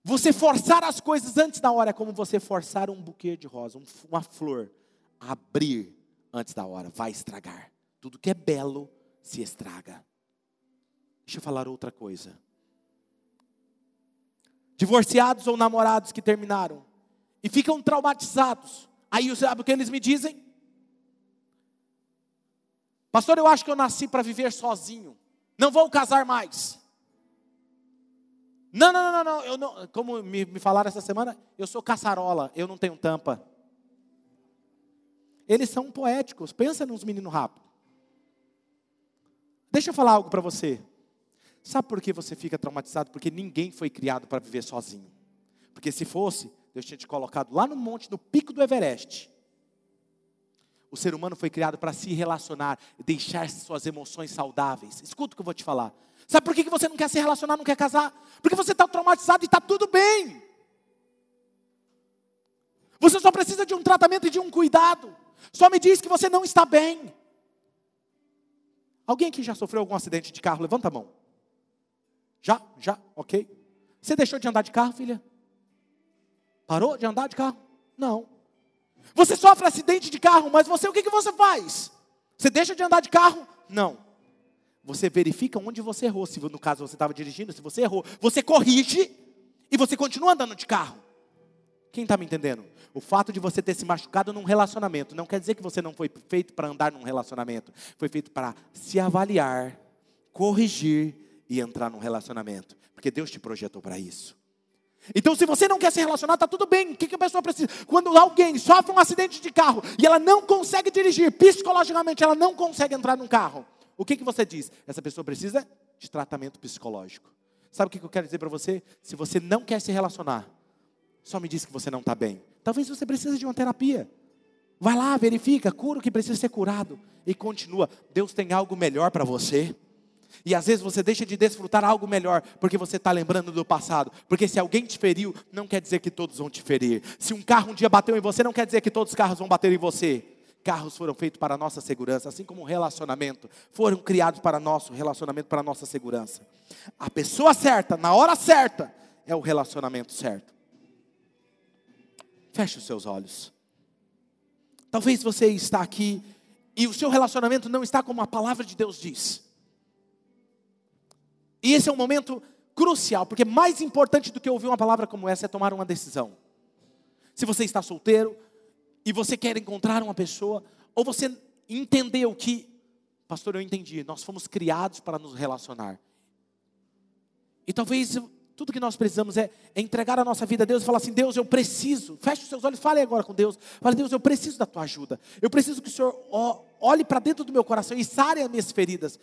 Você forçar as coisas antes da hora é como você forçar um buquê de rosa, uma flor, a abrir antes da hora, vai estragar. Tudo que é belo se estraga. Deixa eu falar outra coisa. Divorciados ou namorados que terminaram e ficam traumatizados. Aí sabe o que eles me dizem? Pastor, eu acho que eu nasci para viver sozinho. Não vou casar mais. Não, não, não, não, eu não. Como me, me falaram essa semana, eu sou caçarola, eu não tenho tampa. Eles são poéticos. Pensa nos meninos rápidos. Deixa eu falar algo para você. Sabe por que você fica traumatizado? Porque ninguém foi criado para viver sozinho. Porque se fosse, Deus tinha te colocado lá no monte, no pico do Everest. O ser humano foi criado para se relacionar, deixar suas emoções saudáveis. Escuta o que eu vou te falar. Sabe por que você não quer se relacionar, não quer casar? Porque você está traumatizado e está tudo bem. Você só precisa de um tratamento e de um cuidado. Só me diz que você não está bem. Alguém que já sofreu algum acidente de carro, levanta a mão. Já? Já? Ok. Você deixou de andar de carro, filha? Parou de andar de carro? Não. Você sofre acidente de carro, mas você o que, que você faz? Você deixa de andar de carro? Não. Você verifica onde você errou. Se no caso você estava dirigindo, se você errou, você corrige e você continua andando de carro. Quem está me entendendo? O fato de você ter se machucado num relacionamento não quer dizer que você não foi feito para andar num relacionamento. Foi feito para se avaliar, corrigir e entrar num relacionamento. Porque Deus te projetou para isso. Então, se você não quer se relacionar, está tudo bem. O que, que a pessoa precisa? Quando alguém sofre um acidente de carro e ela não consegue dirigir, psicologicamente ela não consegue entrar num carro, o que, que você diz? Essa pessoa precisa de tratamento psicológico. Sabe o que, que eu quero dizer para você? Se você não quer se relacionar, só me diz que você não está bem. Talvez você precise de uma terapia. Vai lá, verifica, cura o que precisa ser curado e continua. Deus tem algo melhor para você. E às vezes você deixa de desfrutar algo melhor porque você está lembrando do passado. Porque se alguém te feriu, não quer dizer que todos vão te ferir. Se um carro um dia bateu em você, não quer dizer que todos os carros vão bater em você. Carros foram feitos para a nossa segurança, assim como um relacionamento foram criados para nosso relacionamento, para a nossa segurança. A pessoa certa, na hora certa, é o relacionamento certo. Feche os seus olhos. Talvez você está aqui e o seu relacionamento não está como a palavra de Deus diz. E esse é um momento crucial, porque mais importante do que ouvir uma palavra como essa é tomar uma decisão. Se você está solteiro e você quer encontrar uma pessoa, ou você entendeu que, pastor, eu entendi, nós fomos criados para nos relacionar. E talvez tudo que nós precisamos é, é, entregar a nossa vida a Deus e falar assim: Deus, eu preciso. Feche os seus olhos, fale agora com Deus. Fale, Deus, eu preciso da tua ajuda. Eu preciso que o Senhor olhe para dentro do meu coração e sare as minhas feridas.